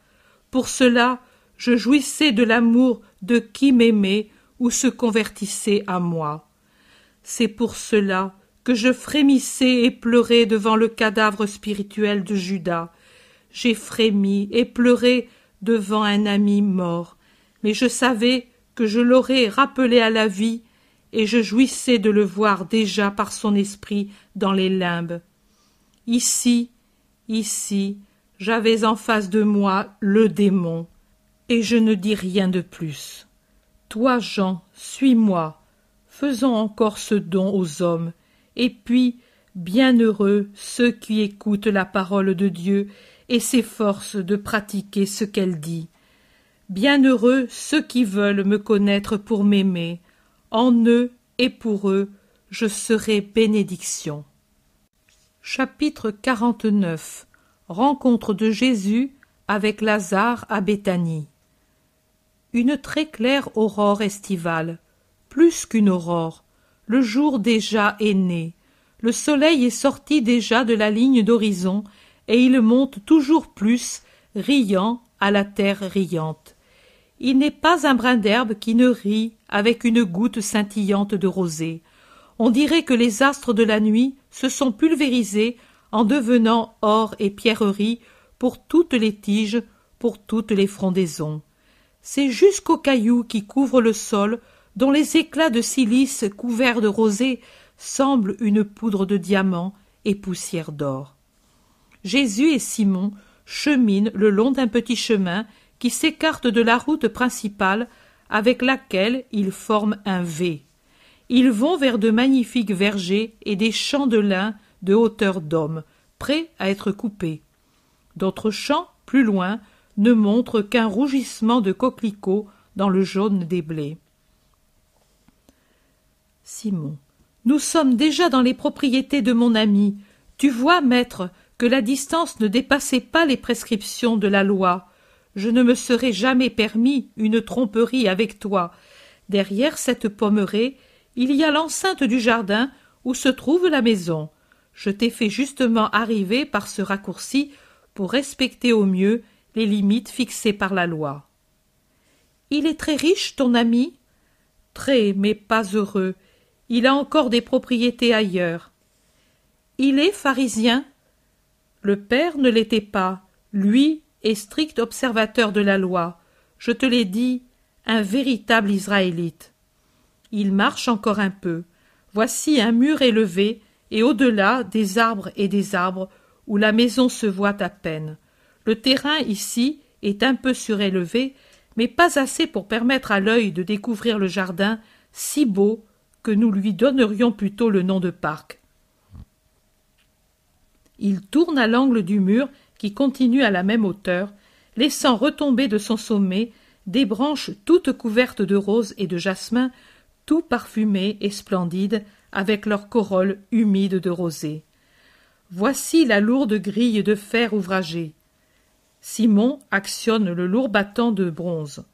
Pour cela je jouissais de l'amour de qui m'aimait ou se convertissait à moi. C'est pour cela que je frémissais et pleurais devant le cadavre spirituel de Judas. J'ai frémi et pleuré devant un ami mort, mais je savais que je l'aurais rappelé à la vie et je jouissais de le voir déjà par son esprit dans les limbes. Ici, ici, j'avais en face de moi le démon, et je ne dis rien de plus. Toi, Jean, suis-moi, faisons encore ce don aux hommes, et puis, bienheureux ceux qui écoutent la parole de Dieu et s'efforcent de pratiquer ce qu'elle dit. Bienheureux ceux qui veulent me connaître pour m'aimer, en eux et pour eux je serai bénédiction. Chapitre 49 Rencontre de Jésus avec Lazare à Béthanie. Une très claire aurore estivale, plus qu'une aurore, le jour déjà est né, le soleil est sorti déjà de la ligne d'horizon, et il monte toujours plus, riant, à la terre riante. Il n'est pas un brin d'herbe qui ne rit avec une goutte scintillante de rosée. On dirait que les astres de la nuit se sont pulvérisés en devenant or et pierreries pour toutes les tiges, pour toutes les frondaisons. C'est jusqu'aux cailloux qui couvrent le sol, dont les éclats de silice couverts de rosée semblent une poudre de diamants et poussière d'or. Jésus et Simon cheminent le long d'un petit chemin qui s'écarte de la route principale avec laquelle ils forment un V. Ils vont vers de magnifiques vergers et des champs de lin de hauteur d'homme, prêts à être coupés. D'autres champs, plus loin, ne montrent qu'un rougissement de coquelicots dans le jaune des blés. Simon. Nous sommes déjà dans les propriétés de mon ami. Tu vois, maître, que la distance ne dépassait pas les prescriptions de la loi je ne me serais jamais permis une tromperie avec toi. Derrière cette pommeraie, il y a l'enceinte du jardin où se trouve la maison. Je t'ai fait justement arriver par ce raccourci pour respecter au mieux les limites fixées par la loi. Il est très riche, ton ami Très, mais pas heureux. Il a encore des propriétés ailleurs. Il est pharisien Le père ne l'était pas. Lui, et strict observateur de la loi, je te l'ai dit, un véritable Israélite. Il marche encore un peu. Voici un mur élevé, et au-delà des arbres et des arbres, où la maison se voit à peine. Le terrain ici est un peu surélevé, mais pas assez pour permettre à l'œil de découvrir le jardin, si beau que nous lui donnerions plutôt le nom de parc. Il tourne à l'angle du mur qui continue à la même hauteur, laissant retomber de son sommet des branches toutes couvertes de roses et de jasmin, tout parfumées et splendides, avec leurs corolles humides de rosée. Voici la lourde grille de fer ouvragé. Simon actionne le lourd battant de bronze.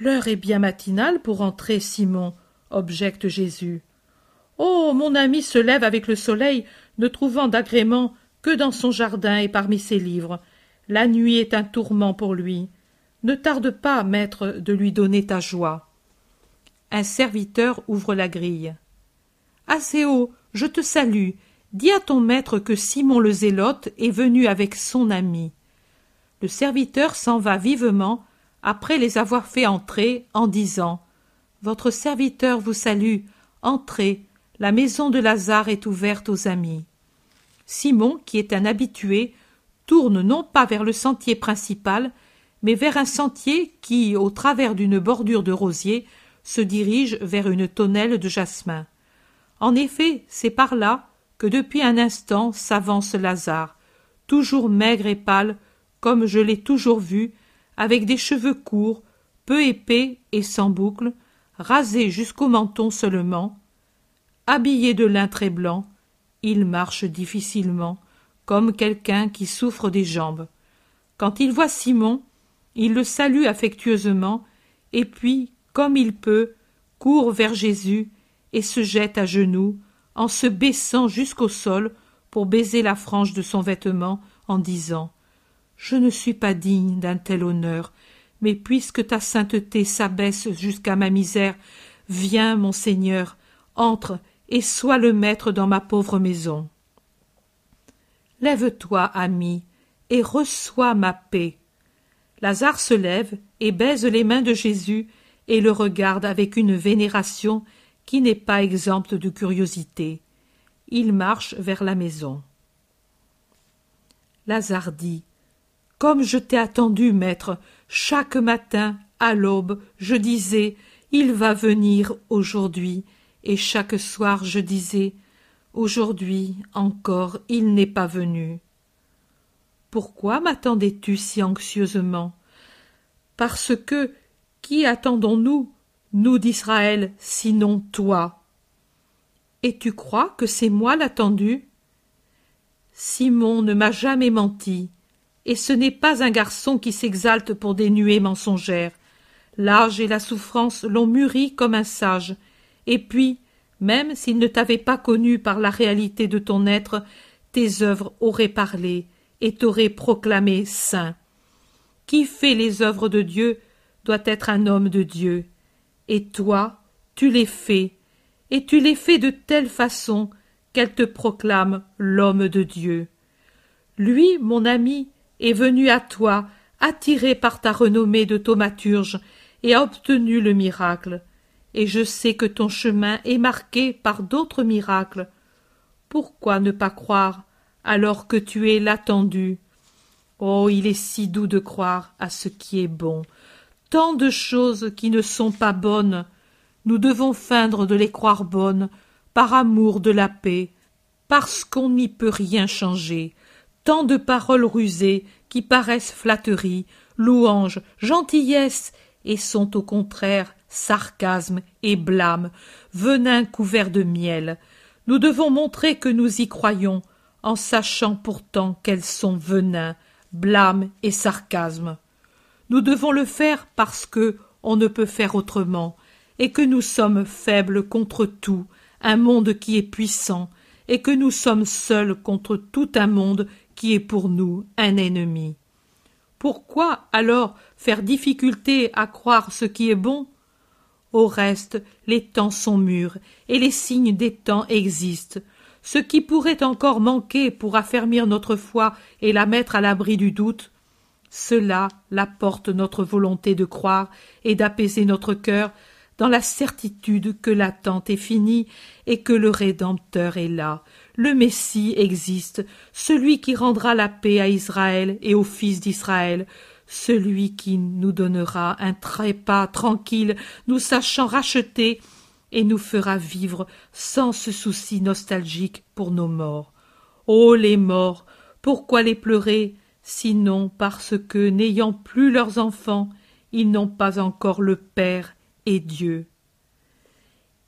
L'heure est bien matinale pour entrer, Simon, objecte Jésus. Oh. Mon ami se lève avec le soleil, ne trouvant d'agrément que dans son jardin et parmi ses livres. La nuit est un tourment pour lui. Ne tarde pas, maître, de lui donner ta joie. Un serviteur ouvre la grille. Assez je te salue. Dis à ton maître que Simon le Zélote est venu avec son ami. Le serviteur s'en va vivement, après les avoir fait entrer, en disant Votre serviteur vous salue, entrez, la maison de Lazare est ouverte aux amis. Simon, qui est un habitué, tourne non pas vers le sentier principal, mais vers un sentier qui, au travers d'une bordure de rosiers, se dirige vers une tonnelle de jasmin. En effet, c'est par là que depuis un instant s'avance Lazare, toujours maigre et pâle, comme je l'ai toujours vu, avec des cheveux courts, peu épais et sans boucles, rasés jusqu'au menton seulement. Habillé de lin très blanc, il marche difficilement, comme quelqu'un qui souffre des jambes. Quand il voit Simon, il le salue affectueusement, et puis, comme il peut, court vers Jésus et se jette à genoux, en se baissant jusqu'au sol pour baiser la frange de son vêtement, en disant Je ne suis pas digne d'un tel honneur, mais puisque ta sainteté s'abaisse jusqu'à ma misère, viens, mon Seigneur, entre et sois le maître dans ma pauvre maison. Lève-toi, ami, et reçois ma paix. Lazare se lève et baise les mains de Jésus et le regarde avec une vénération qui n'est pas exempte de curiosité. Il marche vers la maison. Lazare dit Comme je t'ai attendu, maître, chaque matin, à l'aube, je disais Il va venir aujourd'hui, et chaque soir je disais Aujourd'hui encore il n'est pas venu. Pourquoi m'attendais tu si anxieusement? Parce que qui attendons-nous, nous d'Israël, sinon toi? Et tu crois que c'est moi l'attendu? Simon ne m'a jamais menti, et ce n'est pas un garçon qui s'exalte pour des nuées mensongères. L'âge et la souffrance l'ont mûri comme un sage, et puis, même s'il ne t'avait pas connu par la réalité de ton être, tes œuvres auraient parlé et t'auraient proclamé saint. Qui fait les œuvres de Dieu doit être un homme de Dieu. Et toi, tu les fais, et tu les fais de telle façon qu'elle te proclame l'homme de Dieu. Lui, mon ami, est venu à toi, attiré par ta renommée de thaumaturge, et a obtenu le miracle. Et je sais que ton chemin est marqué par d'autres miracles. Pourquoi ne pas croire alors que tu es l'attendu? Oh, il est si doux de croire à ce qui est bon, tant de choses qui ne sont pas bonnes. Nous devons feindre de les croire bonnes, par amour de la paix, parce qu'on n'y peut rien changer. Tant de paroles rusées qui paraissent flatteries, louanges, gentillesses, et sont au contraire sarcasme et blâme, venin couvert de miel. Nous devons montrer que nous y croyons, en sachant pourtant qu'elles sont venin, blâme et sarcasme. Nous devons le faire parce que on ne peut faire autrement, et que nous sommes faibles contre tout, un monde qui est puissant, et que nous sommes seuls contre tout un monde est pour nous un ennemi. Pourquoi alors faire difficulté à croire ce qui est bon? Au reste, les temps sont mûrs, et les signes des temps existent. Ce qui pourrait encore manquer pour affermir notre foi et la mettre à l'abri du doute, cela l'apporte notre volonté de croire et d'apaiser notre cœur dans la certitude que l'attente est finie et que le Rédempteur est là. Le Messie existe, celui qui rendra la paix à Israël et aux fils d'Israël, celui qui nous donnera un trépas tranquille, nous sachant racheter, et nous fera vivre sans ce souci nostalgique pour nos morts. Ô les morts, pourquoi les pleurer sinon parce que, n'ayant plus leurs enfants, ils n'ont pas encore le Père et Dieu?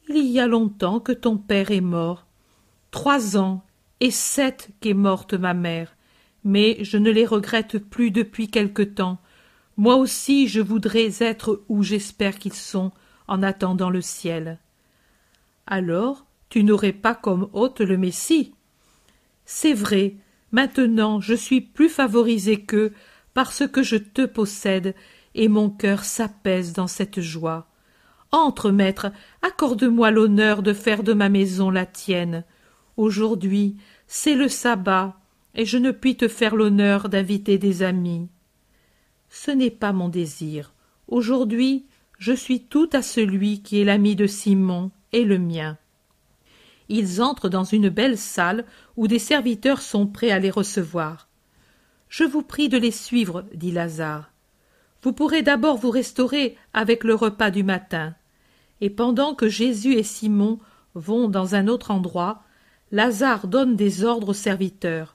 Il y a longtemps que ton père est mort, trois ans et sept qu'est morte ma mère, mais je ne les regrette plus depuis quelque temps. Moi aussi je voudrais être où j'espère qu'ils sont, en attendant le ciel. Alors tu n'aurais pas comme hôte le Messie? C'est vrai, Maintenant je suis plus favorisé qu'eux parce que je te possède, et mon cœur s'apaise dans cette joie. Entre, maître, accorde-moi l'honneur de faire de ma maison la tienne. Aujourd'hui, c'est le sabbat, et je ne puis te faire l'honneur d'inviter des amis. Ce n'est pas mon désir. Aujourd'hui, je suis tout à celui qui est l'ami de Simon et le mien. Ils entrent dans une belle salle où des serviteurs sont prêts à les recevoir. Je vous prie de les suivre, dit Lazare. Vous pourrez d'abord vous restaurer avec le repas du matin. Et pendant que Jésus et Simon vont dans un autre endroit, Lazare donne des ordres aux serviteurs.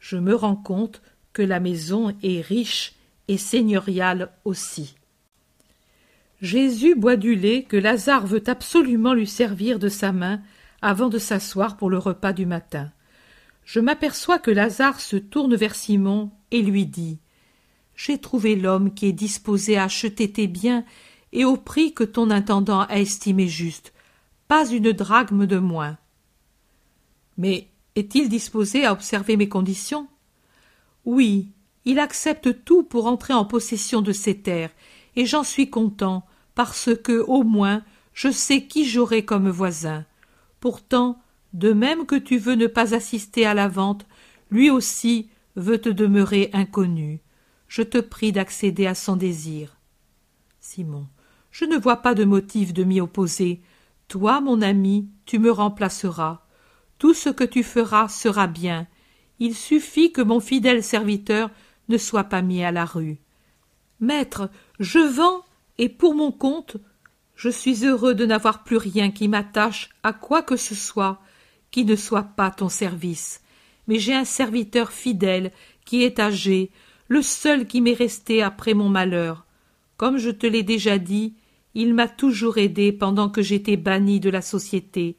Je me rends compte que la maison est riche et seigneuriale aussi. Jésus boit du lait que Lazare veut absolument lui servir de sa main avant de s'asseoir pour le repas du matin. Je m'aperçois que Lazare se tourne vers Simon et lui dit J'ai trouvé l'homme qui est disposé à acheter tes biens et au prix que ton intendant a estimé juste, pas une drachme de moins. Mais est-il disposé à observer mes conditions? Oui, il accepte tout pour entrer en possession de ces terres, et j'en suis content, parce que, au moins, je sais qui j'aurai comme voisin. Pourtant, de même que tu veux ne pas assister à la vente, lui aussi veut te demeurer inconnu. Je te prie d'accéder à son désir. Simon. Je ne vois pas de motif de m'y opposer. Toi, mon ami, tu me remplaceras. Tout ce que tu feras sera bien. Il suffit que mon fidèle serviteur ne soit pas mis à la rue. Maître, je vends, et pour mon compte, je suis heureux de n'avoir plus rien qui m'attache à quoi que ce soit qui ne soit pas ton service. Mais j'ai un serviteur fidèle qui est âgé, le seul qui m'est resté après mon malheur. Comme je te l'ai déjà dit, il m'a toujours aidé pendant que j'étais banni de la société.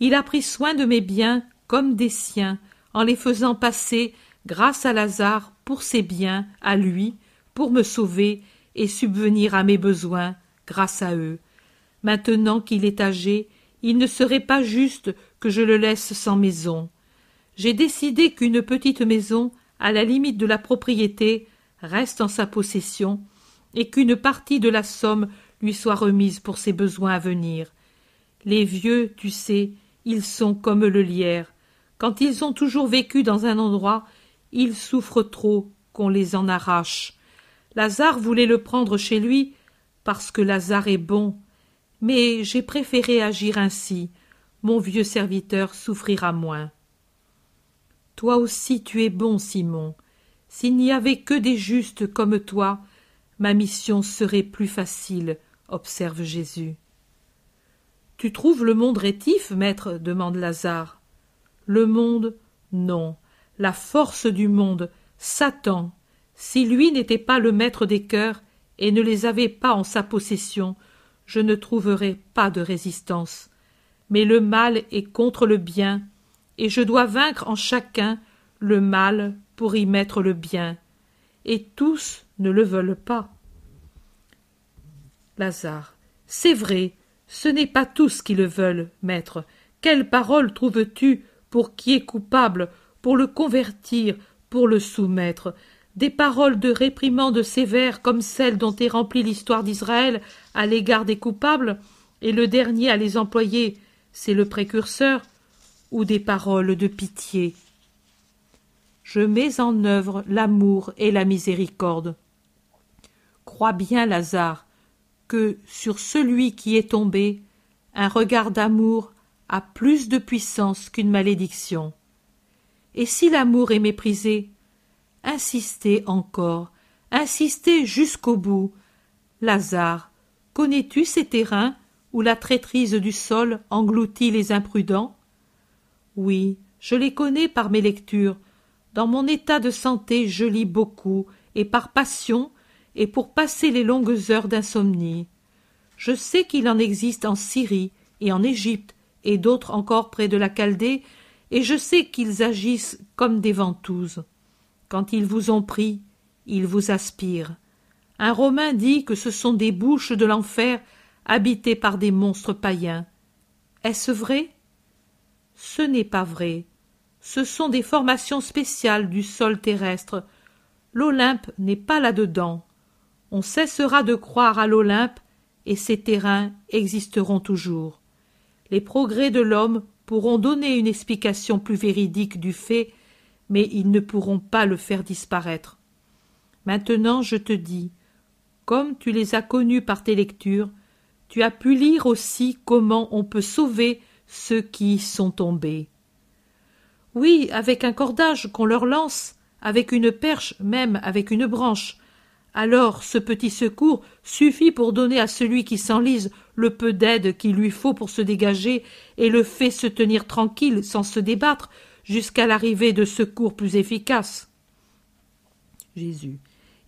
Il a pris soin de mes biens comme des siens, en les faisant passer, grâce à Lazare, pour ses biens, à lui, pour me sauver et subvenir à mes besoins, grâce à eux. Maintenant qu'il est âgé, il ne serait pas juste que je le laisse sans maison. J'ai décidé qu'une petite maison, à la limite de la propriété, reste en sa possession, et qu'une partie de la somme lui soit remise pour ses besoins à venir. Les vieux, tu sais, ils sont comme le lierre. Quand ils ont toujours vécu dans un endroit, ils souffrent trop qu'on les en arrache. Lazare voulait le prendre chez lui parce que Lazare est bon, mais j'ai préféré agir ainsi. Mon vieux serviteur souffrira moins. Toi aussi tu es bon, Simon. S'il n'y avait que des justes comme toi, ma mission serait plus facile, observe Jésus. Tu trouves le monde rétif, maître? demande Lazare. Le monde non. La force du monde, Satan. Si lui n'était pas le maître des cœurs et ne les avait pas en sa possession, je ne trouverais pas de résistance. Mais le mal est contre le bien, et je dois vaincre en chacun le mal pour y mettre le bien. Et tous ne le veulent pas. Lazare. C'est vrai, ce n'est pas tous qui le veulent, maître. Quelle parole trouves-tu pour qui est coupable, pour le convertir, pour le soumettre? Des paroles de réprimande sévères comme celles dont est remplie l'histoire d'Israël à l'égard des coupables, et le dernier à les employer, c'est le précurseur, ou des paroles de pitié? Je mets en œuvre l'amour et la miséricorde. Crois bien, Lazare, que sur celui qui est tombé, un regard d'amour a plus de puissance qu'une malédiction. Et si l'amour est méprisé, insistez encore, insistez jusqu'au bout. Lazare, connais-tu ces terrains où la traîtrise du sol engloutit les imprudents? Oui, je les connais par mes lectures. Dans mon état de santé, je lis beaucoup, et par passion, et pour passer les longues heures d'insomnie. Je sais qu'il en existe en Syrie et en Égypte et d'autres encore près de la Chaldée, et je sais qu'ils agissent comme des ventouses. Quand ils vous ont pris, ils vous aspirent. Un Romain dit que ce sont des bouches de l'enfer habitées par des monstres païens. Est-ce vrai? Ce n'est pas vrai. Ce sont des formations spéciales du sol terrestre. L'Olympe n'est pas là-dedans on cessera de croire à l'Olympe et ces terrains existeront toujours. Les progrès de l'homme pourront donner une explication plus véridique du fait, mais ils ne pourront pas le faire disparaître. Maintenant je te dis, Comme tu les as connus par tes lectures, tu as pu lire aussi comment on peut sauver ceux qui y sont tombés. Oui, avec un cordage qu'on leur lance, avec une perche, même avec une branche. Alors ce petit secours suffit pour donner à celui qui s'enlise le peu d'aide qu'il lui faut pour se dégager et le fait se tenir tranquille sans se débattre jusqu'à l'arrivée de secours plus efficaces. Jésus.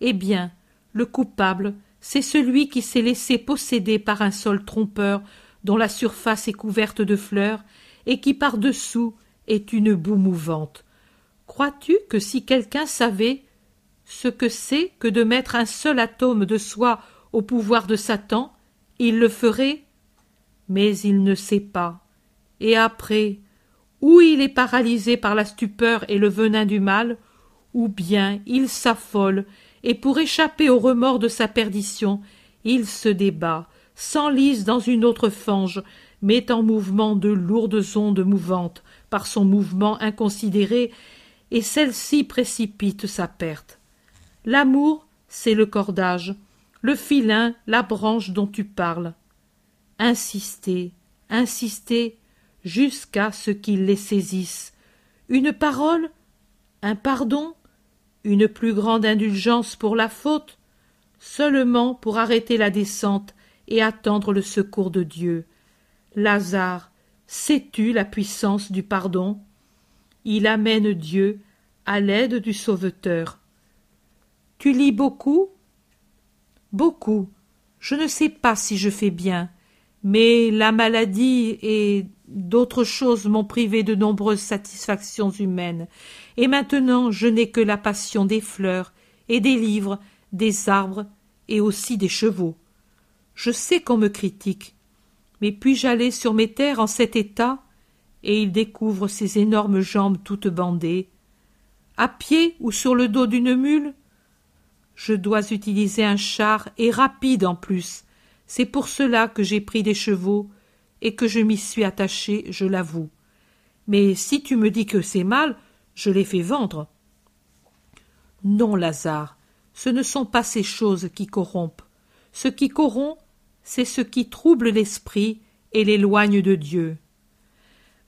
Eh bien, le coupable, c'est celui qui s'est laissé posséder par un sol trompeur dont la surface est couverte de fleurs et qui par-dessous est une boue mouvante. Crois-tu que si quelqu'un savait ce que c'est que de mettre un seul atome de soi au pouvoir de Satan, il le ferait Mais il ne sait pas. Et après, ou il est paralysé par la stupeur et le venin du mal, ou bien il s'affole, et pour échapper au remords de sa perdition, il se débat, s'enlise dans une autre fange, met en mouvement de lourdes ondes mouvantes par son mouvement inconsidéré, et celle-ci précipite sa perte. L'amour, c'est le cordage, le filin, la branche dont tu parles. Insister, insister, jusqu'à ce qu'il les saisisse. Une parole, un pardon, une plus grande indulgence pour la faute, seulement pour arrêter la descente et attendre le secours de Dieu. Lazare, sais-tu la puissance du pardon? Il amène Dieu à l'aide du Sauveteur. Tu lis beaucoup? Beaucoup. Je ne sais pas si je fais bien, mais la maladie et d'autres choses m'ont privé de nombreuses satisfactions humaines, et maintenant je n'ai que la passion des fleurs et des livres, des arbres et aussi des chevaux. Je sais qu'on me critique, mais puis-je aller sur mes terres en cet état? Et il découvre ses énormes jambes toutes bandées. À pied ou sur le dos d'une mule? Je dois utiliser un char et rapide en plus. C'est pour cela que j'ai pris des chevaux et que je m'y suis attaché, je l'avoue. Mais si tu me dis que c'est mal, je les fais vendre. Non, Lazare, ce ne sont pas ces choses qui corrompent. Ce qui corrompt, c'est ce qui trouble l'esprit et l'éloigne de Dieu.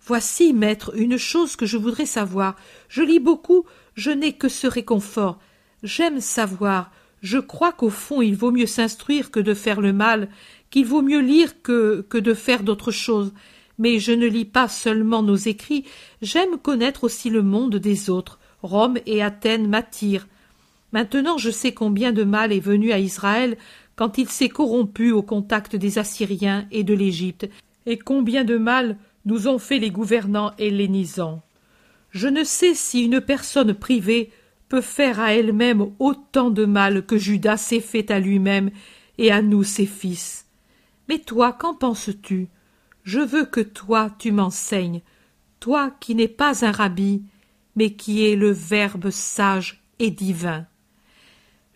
Voici, maître, une chose que je voudrais savoir. Je lis beaucoup, je n'ai que ce réconfort. J'aime savoir. Je crois qu'au fond il vaut mieux s'instruire que de faire le mal, qu'il vaut mieux lire que, que de faire d'autres choses. Mais je ne lis pas seulement nos écrits, j'aime connaître aussi le monde des autres. Rome et Athènes m'attirent. Maintenant je sais combien de mal est venu à Israël quand il s'est corrompu au contact des Assyriens et de l'Égypte, et combien de mal nous ont fait les gouvernants hellénisants. Je ne sais si une personne privée peut faire à elle-même autant de mal que Judas s'est fait à lui-même et à nous ses fils. Mais toi, qu'en penses-tu? Je veux que toi tu m'enseignes, toi qui n'es pas un rabbi, mais qui es le Verbe sage et divin.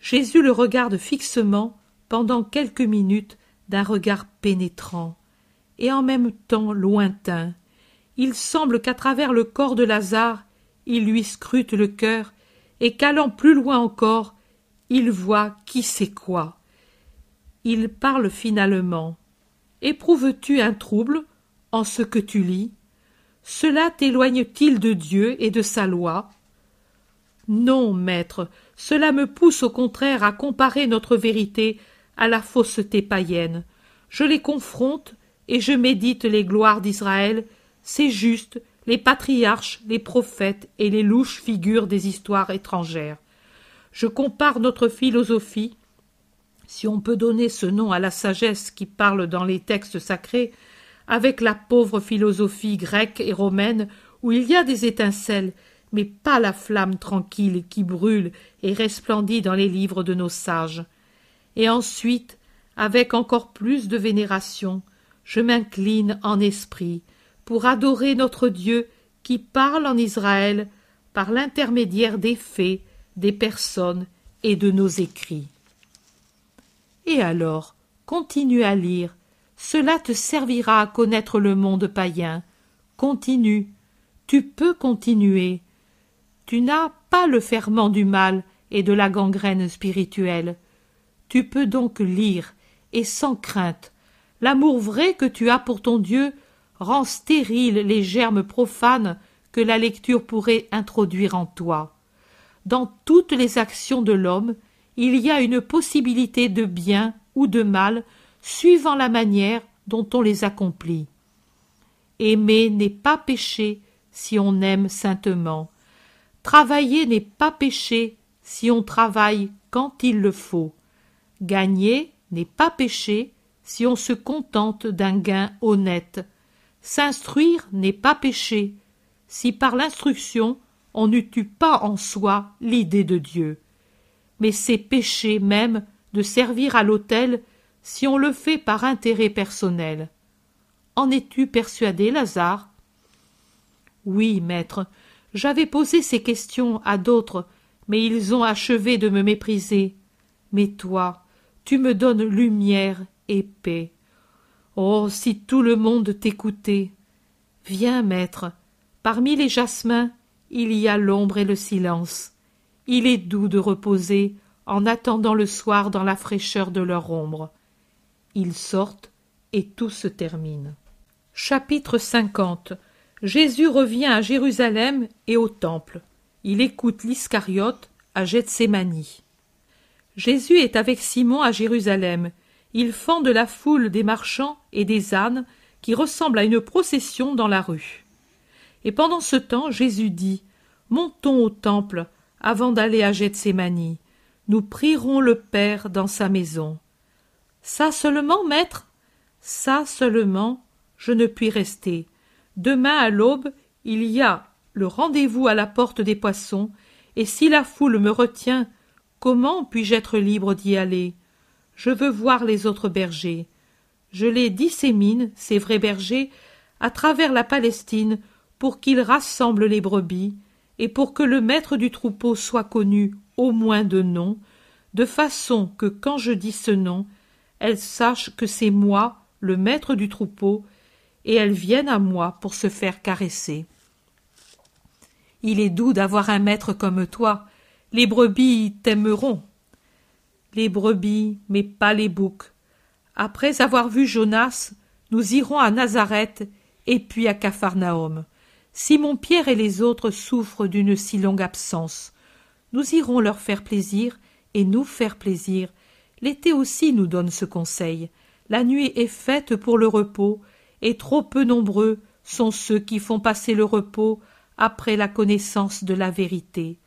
Jésus le regarde fixement pendant quelques minutes d'un regard pénétrant et en même temps lointain. Il semble qu'à travers le corps de Lazare, il lui scrute le cœur et qu'allant plus loin encore, il voit qui sait quoi. Il parle finalement. Éprouves-tu un trouble en ce que tu lis? Cela t'éloigne-t-il de Dieu et de sa loi? Non, maître, cela me pousse au contraire à comparer notre vérité à la fausseté païenne. Je les confronte et je médite les gloires d'Israël, c'est juste, les patriarches, les prophètes et les louches figures des histoires étrangères. Je compare notre philosophie, si on peut donner ce nom à la sagesse qui parle dans les textes sacrés, avec la pauvre philosophie grecque et romaine où il y a des étincelles, mais pas la flamme tranquille qui brûle et resplendit dans les livres de nos sages et ensuite, avec encore plus de vénération, je m'incline en esprit pour adorer notre Dieu qui parle en Israël par l'intermédiaire des faits, des personnes et de nos écrits. Et alors, continue à lire, cela te servira à connaître le monde païen. Continue, tu peux continuer. Tu n'as pas le ferment du mal et de la gangrène spirituelle Tu peux donc lire, et sans crainte. L'amour vrai que tu as pour ton Dieu rend stériles les germes profanes que la lecture pourrait introduire en toi. Dans toutes les actions de l'homme, il y a une possibilité de bien ou de mal suivant la manière dont on les accomplit. Aimer n'est pas péché si on aime saintement. Travailler n'est pas péché si on travaille quand il le faut. Gagner n'est pas péché si on se contente d'un gain honnête. S'instruire n'est pas péché si par l'instruction on ne tue pas en soi l'idée de Dieu. Mais c'est péché même de servir à l'autel si on le fait par intérêt personnel. En es-tu persuadé, Lazare? Oui, maître, j'avais posé ces questions à d'autres, mais ils ont achevé de me mépriser. Mais toi, tu me donnes lumière et paix. Oh, si tout le monde t'écoutait. Viens, maître, parmi les jasmins, il y a l'ombre et le silence. Il est doux de reposer en attendant le soir dans la fraîcheur de leur ombre. Ils sortent et tout se termine. Chapitre 50 Jésus revient à Jérusalem et au temple. Il écoute l'Iscariote à Gethsémani. Jésus est avec Simon à Jérusalem. Il fend de la foule des marchands et des ânes qui ressemble à une procession dans la rue. Et pendant ce temps, Jésus dit Montons au temple avant d'aller à Gethsémani. Nous prierons le Père dans sa maison. Ça seulement, maître? Ça seulement, je ne puis rester. Demain à l'aube, il y a le rendez-vous à la porte des poissons, et si la foule me retient, comment puis-je être libre d'y aller? Je veux voir les autres bergers. Je les dissémine, ces vrais bergers, à travers la Palestine, pour qu'ils rassemblent les brebis, et pour que le maître du troupeau soit connu au moins de nom, de façon que quand je dis ce nom, elles sachent que c'est moi, le maître du troupeau, et elles viennent à moi pour se faire caresser. Il est doux d'avoir un maître comme toi. Les brebis t'aimeront. Les brebis, mais pas les boucs. Après avoir vu Jonas, nous irons à Nazareth et puis à Capharnaüm. Simon-Pierre et les autres souffrent d'une si longue absence. Nous irons leur faire plaisir et nous faire plaisir, L'été aussi nous donne ce conseil. La nuit est faite pour le repos, et trop peu nombreux sont ceux qui font passer le repos après la connaissance de la vérité.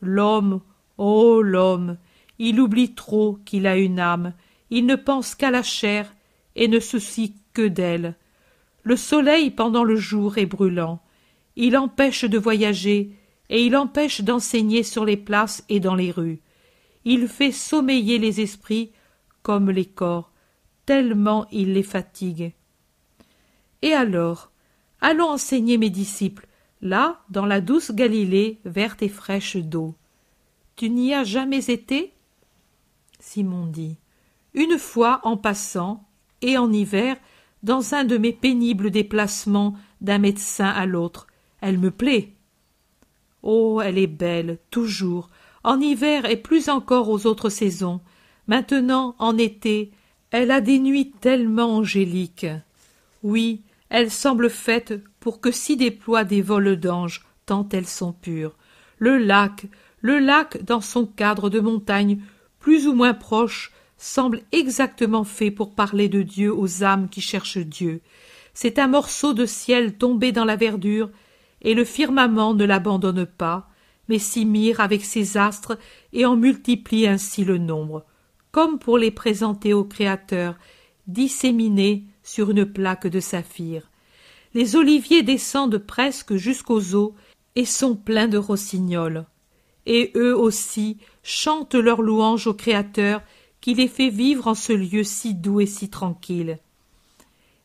L'homme, oh l'homme, il oublie trop qu'il a une âme, il ne pense qu'à la chair et ne soucie que d'elle. Le soleil pendant le jour est brûlant, il empêche de voyager et il empêche d'enseigner sur les places et dans les rues il fait sommeiller les esprits comme les corps, tellement il les fatigue. Et alors, allons enseigner mes disciples, là, dans la douce Galilée, verte et fraîche d'eau. Tu n'y as jamais été? Simon dit. Une fois en passant, et en hiver, dans un de mes pénibles déplacements d'un médecin à l'autre. Elle me plaît. Oh, elle est belle, toujours, en hiver et plus encore aux autres saisons. Maintenant, en été, elle a des nuits tellement angéliques. Oui, elle semble faite pour que s'y déploient des vols d'anges, tant elles sont pures. Le lac, le lac dans son cadre de montagne, plus ou moins proche, semble exactement fait pour parler de Dieu aux âmes qui cherchent Dieu. C'est un morceau de ciel tombé dans la verdure, et le firmament ne l'abandonne pas, mais s'y mire avec ses astres et en multiplie ainsi le nombre, comme pour les présenter au Créateur, disséminés sur une plaque de saphir. Les oliviers descendent presque jusqu'aux eaux et sont pleins de rossignols. Et eux aussi chantent leur louange au Créateur qui les fait vivre en ce lieu si doux et si tranquille.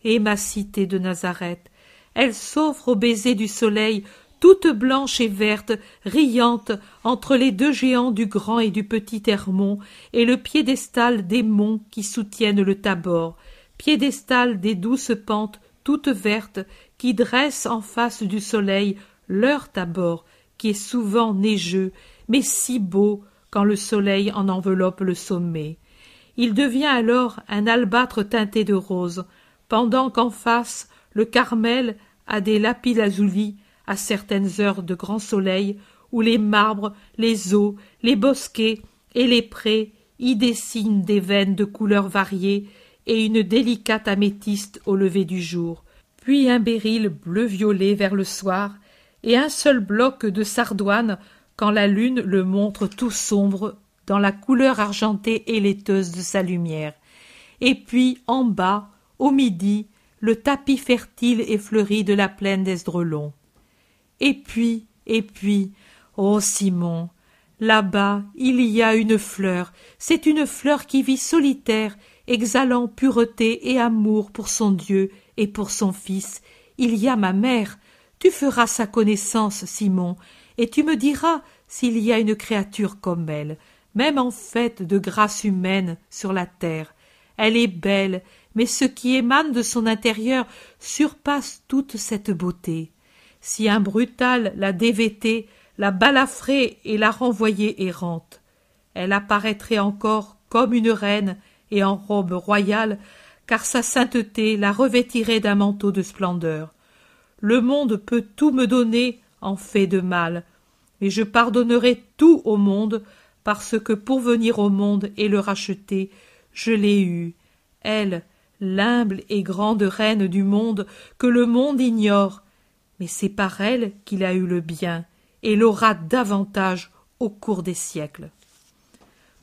Et ma cité de Nazareth, elle s'offre au baiser du soleil toute blanche et verte, riante entre les deux géants du grand et du petit Hermon et le piédestal des monts qui soutiennent le Tabor, piédestal des douces pentes toutes vertes qui dressent en face du soleil leur Tabor, qui est souvent neigeux, mais si beau quand le soleil en enveloppe le sommet. il devient alors un albâtre teinté de rose, pendant qu'en face le Carmel a des lapis-lazuli à certaines heures de grand soleil, où les marbres, les eaux, les bosquets et les prés y dessinent des veines de couleurs variées et une délicate améthyste au lever du jour, puis un béryl bleu-violet vers le soir, et un seul bloc de sardoine quand la lune le montre tout sombre dans la couleur argentée et laiteuse de sa lumière. Et puis, en bas, au midi, le tapis fertile et fleuri de la plaine d'Esdrelon. Et puis, et puis, ô Simon, là-bas il y a une fleur, c'est une fleur qui vit solitaire, exhalant pureté et amour pour son Dieu et pour son Fils. Il y a ma mère. Tu feras sa connaissance, Simon, et tu me diras s'il y a une créature comme elle, même en fait de grâce humaine sur la terre. Elle est belle, mais ce qui émane de son intérieur surpasse toute cette beauté. Si un brutal l'a dévêtée, la balafrée et la renvoyée errante, elle apparaîtrait encore comme une reine et en robe royale, car sa sainteté la revêtirait d'un manteau de splendeur. Le monde peut tout me donner en fait de mal, mais je pardonnerai tout au monde, parce que pour venir au monde et le racheter, je l'ai eue, elle, l'humble et grande reine du monde que le monde ignore, mais c'est par elle qu'il a eu le bien et l'aura davantage au cours des siècles.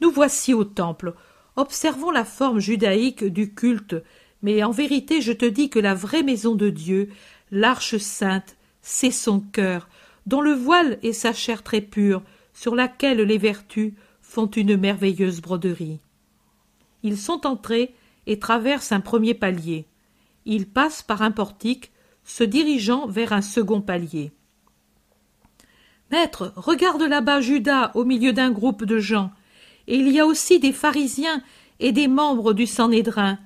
Nous voici au temple. Observons la forme judaïque du culte, mais en vérité je te dis que la vraie maison de Dieu, l'arche sainte, c'est son cœur, dont le voile est sa chair très pure, sur laquelle les vertus font une merveilleuse broderie. Ils sont entrés et traversent un premier palier. Ils passent par un portique, se dirigeant vers un second palier. Maître, regarde là-bas Judas au milieu d'un groupe de gens. Et il y a aussi des pharisiens et des membres du Sanhédrin.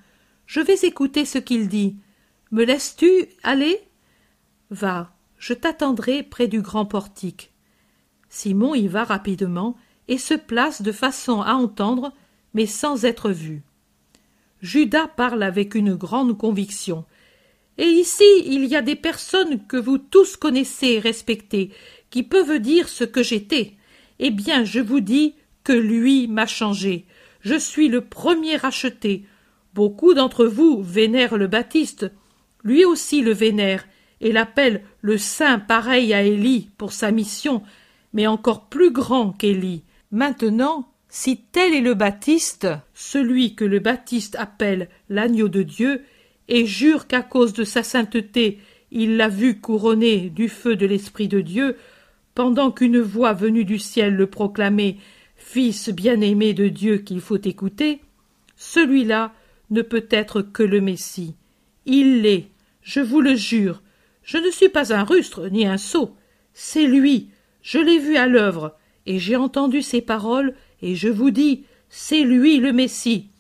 Je vais écouter ce qu'il dit. Me laisses-tu aller? Va, je t'attendrai près du grand portique. Simon y va rapidement et se place de façon à entendre, mais sans être vu. Judas parle avec une grande conviction. Et ici, il y a des personnes que vous tous connaissez et respectez, qui peuvent dire ce que j'étais. Eh bien, je vous dis que lui m'a changé. Je suis le premier racheté. Beaucoup d'entre vous vénèrent le Baptiste. Lui aussi le vénère, et l'appelle le saint pareil à Élie pour sa mission, mais encore plus grand qu'Élie. Maintenant, si tel est le Baptiste, celui que le Baptiste appelle l'agneau de Dieu, et jure qu'à cause de sa sainteté il l'a vu couronné du feu de l'Esprit de Dieu, pendant qu'une voix venue du ciel le proclamait Fils bien-aimé de Dieu qu'il faut écouter, celui-là ne peut être que le Messie. Il l'est, je vous le jure. Je ne suis pas un rustre ni un sot. C'est lui. Je l'ai vu à l'œuvre, et j'ai entendu ses paroles et je vous dis, c'est lui le Messie.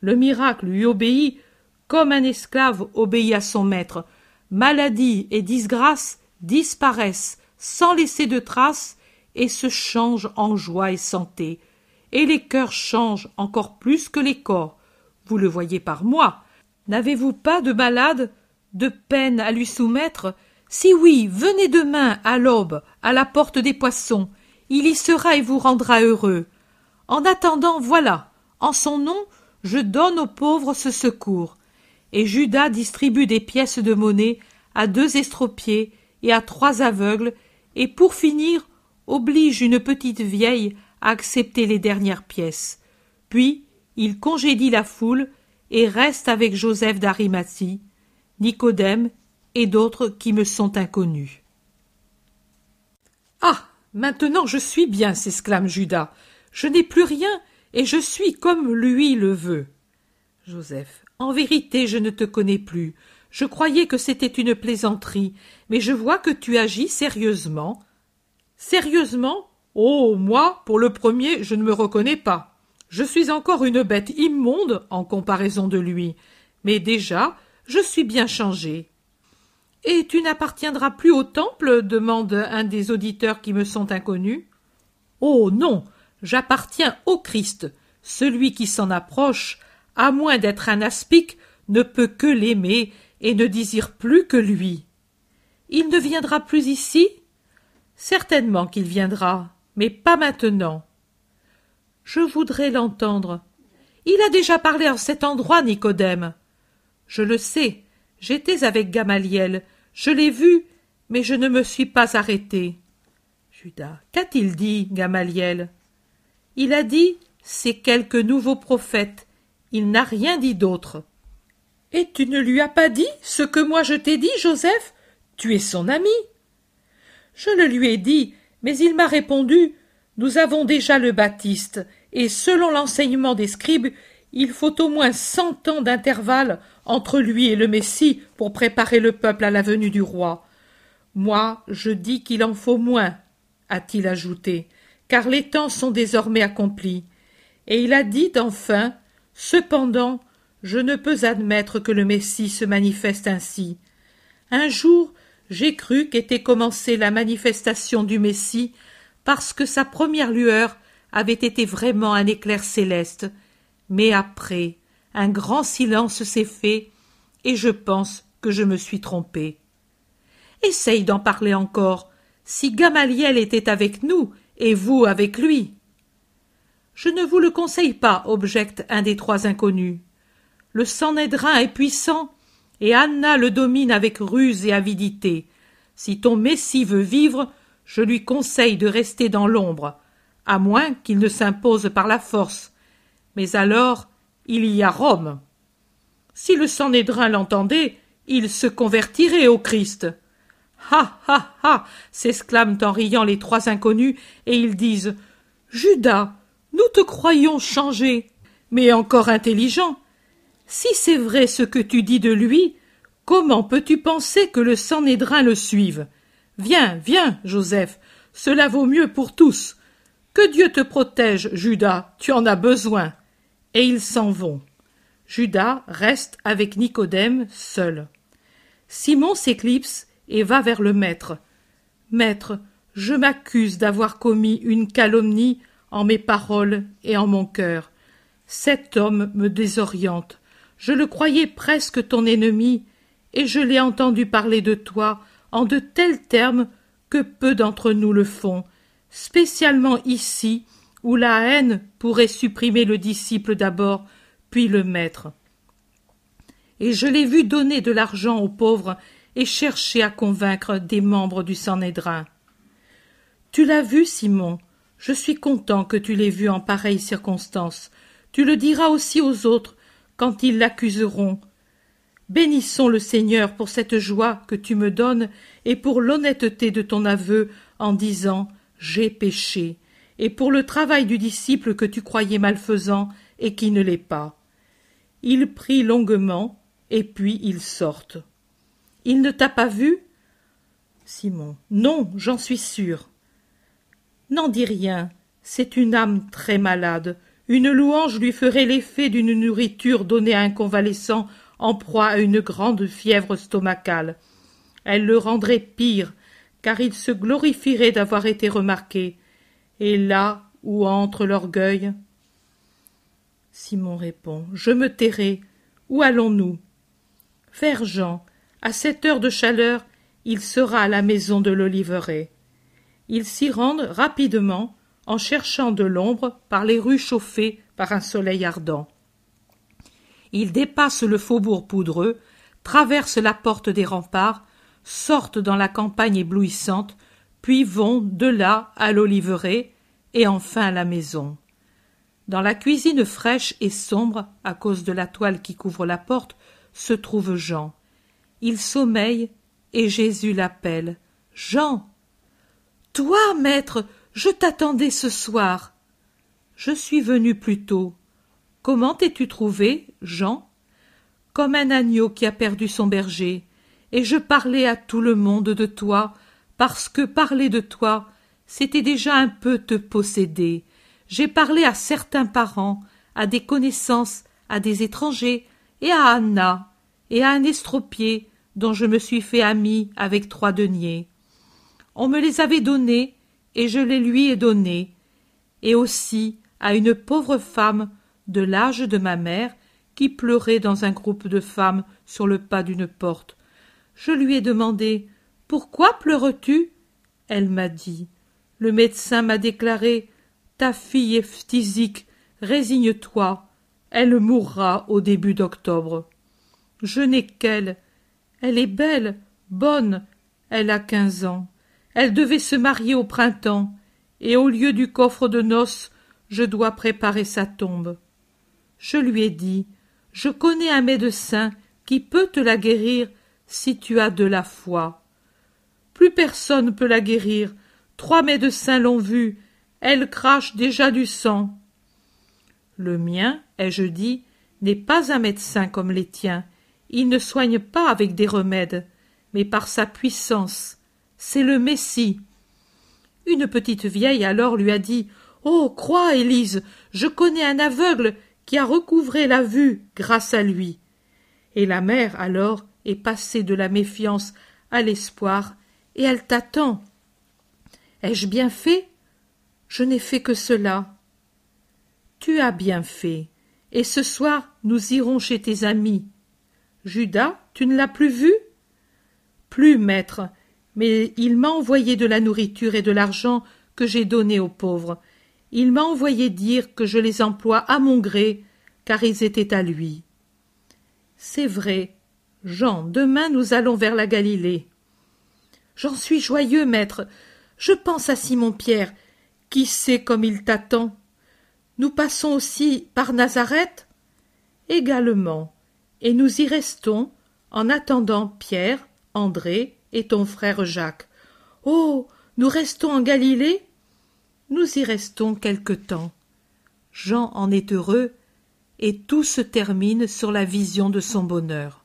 Le miracle lui obéit comme un esclave obéit à son maître. Maladie et disgrâce disparaissent sans laisser de traces et se changent en joie et santé. Et les cœurs changent encore plus que les corps. Vous le voyez par moi. N'avez-vous pas de malade, de peine à lui soumettre Si oui, venez demain à l'aube à la porte des poissons. Il y sera et vous rendra heureux. En attendant, voilà, en son nom, je donne aux pauvres ce secours. Et Judas distribue des pièces de monnaie à deux estropiés et à trois aveugles, et pour finir, oblige une petite vieille à accepter les dernières pièces. Puis il congédie la foule et reste avec Joseph d'Arimathie, Nicodème et d'autres qui me sont inconnus. Ah. Maintenant je suis bien, s'exclame Judas. Je n'ai plus rien, et je suis comme lui le veut. Joseph. En vérité, je ne te connais plus. Je croyais que c'était une plaisanterie, mais je vois que tu agis sérieusement. Sérieusement? Oh. Moi, pour le premier, je ne me reconnais pas. Je suis encore une bête immonde en comparaison de lui. Mais déjà, je suis bien changé. Et tu n'appartiendras plus au temple demande un des auditeurs qui me sont inconnus. Oh non, j'appartiens au Christ. celui qui s'en approche, à moins d'être un aspic, ne peut que l'aimer et ne désire plus que lui. Il ne viendra plus ici? Certainement qu'il viendra, mais pas maintenant. Je voudrais l'entendre. Il a déjà parlé en cet endroit, Nicodème. Je le sais. J'étais avec Gamaliel. Je l'ai vu, mais je ne me suis pas arrêté. Judas. Qu'a-t-il dit, Gamaliel? Il a dit C'est quelque nouveau prophète. Il n'a rien dit d'autre. Et tu ne lui as pas dit ce que moi je t'ai dit, Joseph? Tu es son ami. Je le lui ai dit, mais il m'a répondu Nous avons déjà le Baptiste, et selon l'enseignement des scribes, il faut au moins cent ans d'intervalle entre lui et le Messie pour préparer le peuple à la venue du roi. Moi, je dis qu'il en faut moins, a-t-il ajouté, car les temps sont désormais accomplis. Et il a dit enfin Cependant, je ne peux admettre que le Messie se manifeste ainsi. Un jour, j'ai cru qu'était commencée la manifestation du Messie parce que sa première lueur avait été vraiment un éclair céleste, mais après, un grand silence s'est fait, et je pense que je me suis trompé. Essaye d'en parler encore. Si Gamaliel était avec nous, et vous avec lui. Je ne vous le conseille pas, objecte un des trois inconnus. Le Sanhédrin est puissant, et Anna le domine avec ruse et avidité. Si ton Messie veut vivre, je lui conseille de rester dans l'ombre, à moins qu'il ne s'impose par la force. Mais alors, il y a Rome. Si le Sanhédrin l'entendait, il se convertirait au Christ. Ha ha ha s'exclament en riant les trois inconnus, et ils disent Judas, nous te croyons changé, mais encore intelligent. Si c'est vrai ce que tu dis de lui, comment peux-tu penser que le Sanhédrin le suive? Viens, viens, Joseph, cela vaut mieux pour tous. Que Dieu te protège, Judas, tu en as besoin. Et ils s'en vont. Judas reste avec Nicodème seul. Simon s'éclipse et va vers le maître. Maître, je m'accuse d'avoir commis une calomnie en mes paroles et en mon cœur. Cet homme me désoriente. Je le croyais presque ton ennemi, et je l'ai entendu parler de toi en de tels termes que peu d'entre nous le font, spécialement ici, où la haine pourrait supprimer le disciple d'abord, puis le maître. Et je l'ai vu donner de l'argent aux pauvres et chercher à convaincre des membres du Sanhédrin. Tu l'as vu, Simon. Je suis content que tu l'aies vu en pareille circonstance. Tu le diras aussi aux autres quand ils l'accuseront. Bénissons le Seigneur pour cette joie que tu me donnes et pour l'honnêteté de ton aveu en disant J'ai péché et pour le travail du disciple que tu croyais malfaisant et qui ne l'est pas. Il prie longuement, et puis ils sortent. Il ne t'a pas vu? Simon. Non, j'en suis sûr. N'en dis rien. C'est une âme très malade. Une louange lui ferait l'effet d'une nourriture donnée à un convalescent en proie à une grande fièvre stomacale. Elle le rendrait pire, car il se glorifierait d'avoir été remarqué, et là où entre l'orgueil. Simon répond. Je me tairai. Où allons-nous? Vers Jean. À cette heure de chaleur, il sera à la maison de l'Oliveraie. Ils s'y rendent rapidement, en cherchant de l'ombre par les rues chauffées par un soleil ardent. Ils dépassent le faubourg poudreux, traversent la porte des remparts, sortent dans la campagne éblouissante, puis vont de là à l'oliveraie et enfin à la maison. Dans la cuisine fraîche et sombre, à cause de la toile qui couvre la porte, se trouve Jean. Il sommeille et Jésus l'appelle. Jean. Toi, maître, je t'attendais ce soir. Je suis venu plus tôt. Comment t'es-tu trouvé, Jean? Comme un agneau qui a perdu son berger, et je parlais à tout le monde de toi, parce que parler de toi, c'était déjà un peu te posséder. J'ai parlé à certains parents, à des connaissances, à des étrangers, et à Anna, et à un estropié dont je me suis fait ami avec trois deniers. On me les avait donnés, et je les lui ai donnés, et aussi à une pauvre femme de l'âge de ma mère, qui pleurait dans un groupe de femmes sur le pas d'une porte. Je lui ai demandé Pourquoi pleures-tu? Elle m'a dit Le médecin m'a déclaré Ta fille est phtisique, résigne-toi. Elle mourra au début d'octobre. Je n'ai qu'elle. Elle est belle, bonne. Elle a quinze ans. Elle devait se marier au printemps, et au lieu du coffre de noces, je dois préparer sa tombe. Je lui ai dit Je connais un médecin qui peut te la guérir si tu as de la foi. Plus personne peut la guérir. Trois médecins l'ont vue. Elle crache déjà du sang. Le mien, ai-je dit, n'est pas un médecin comme les tiens. Il ne soigne pas avec des remèdes, mais par sa puissance c'est le Messie. Une petite vieille alors lui a dit Oh, crois, Élise, je connais un aveugle qui a recouvré la vue grâce à lui. Et la mère alors est passée de la méfiance à l'espoir, et elle t'attend. Ai-je bien fait? Je n'ai fait que cela. Tu as bien fait, et ce soir nous irons chez tes amis. Judas, tu ne l'as plus vu? Plus, maître, mais il m'a envoyé de la nourriture et de l'argent que j'ai donné aux pauvres. Il m'a envoyé dire que je les emploie à mon gré, car ils étaient à lui. C'est vrai. Jean, demain nous allons vers la Galilée. J'en suis joyeux, maître. Je pense à Simon Pierre. Qui sait comme il t'attend? Nous passons aussi par Nazareth? Également. Et nous y restons en attendant Pierre, André et ton frère Jacques. Oh. Nous restons en Galilée? Nous y restons quelque temps. Jean en est heureux, et tout se termine sur la vision de son bonheur.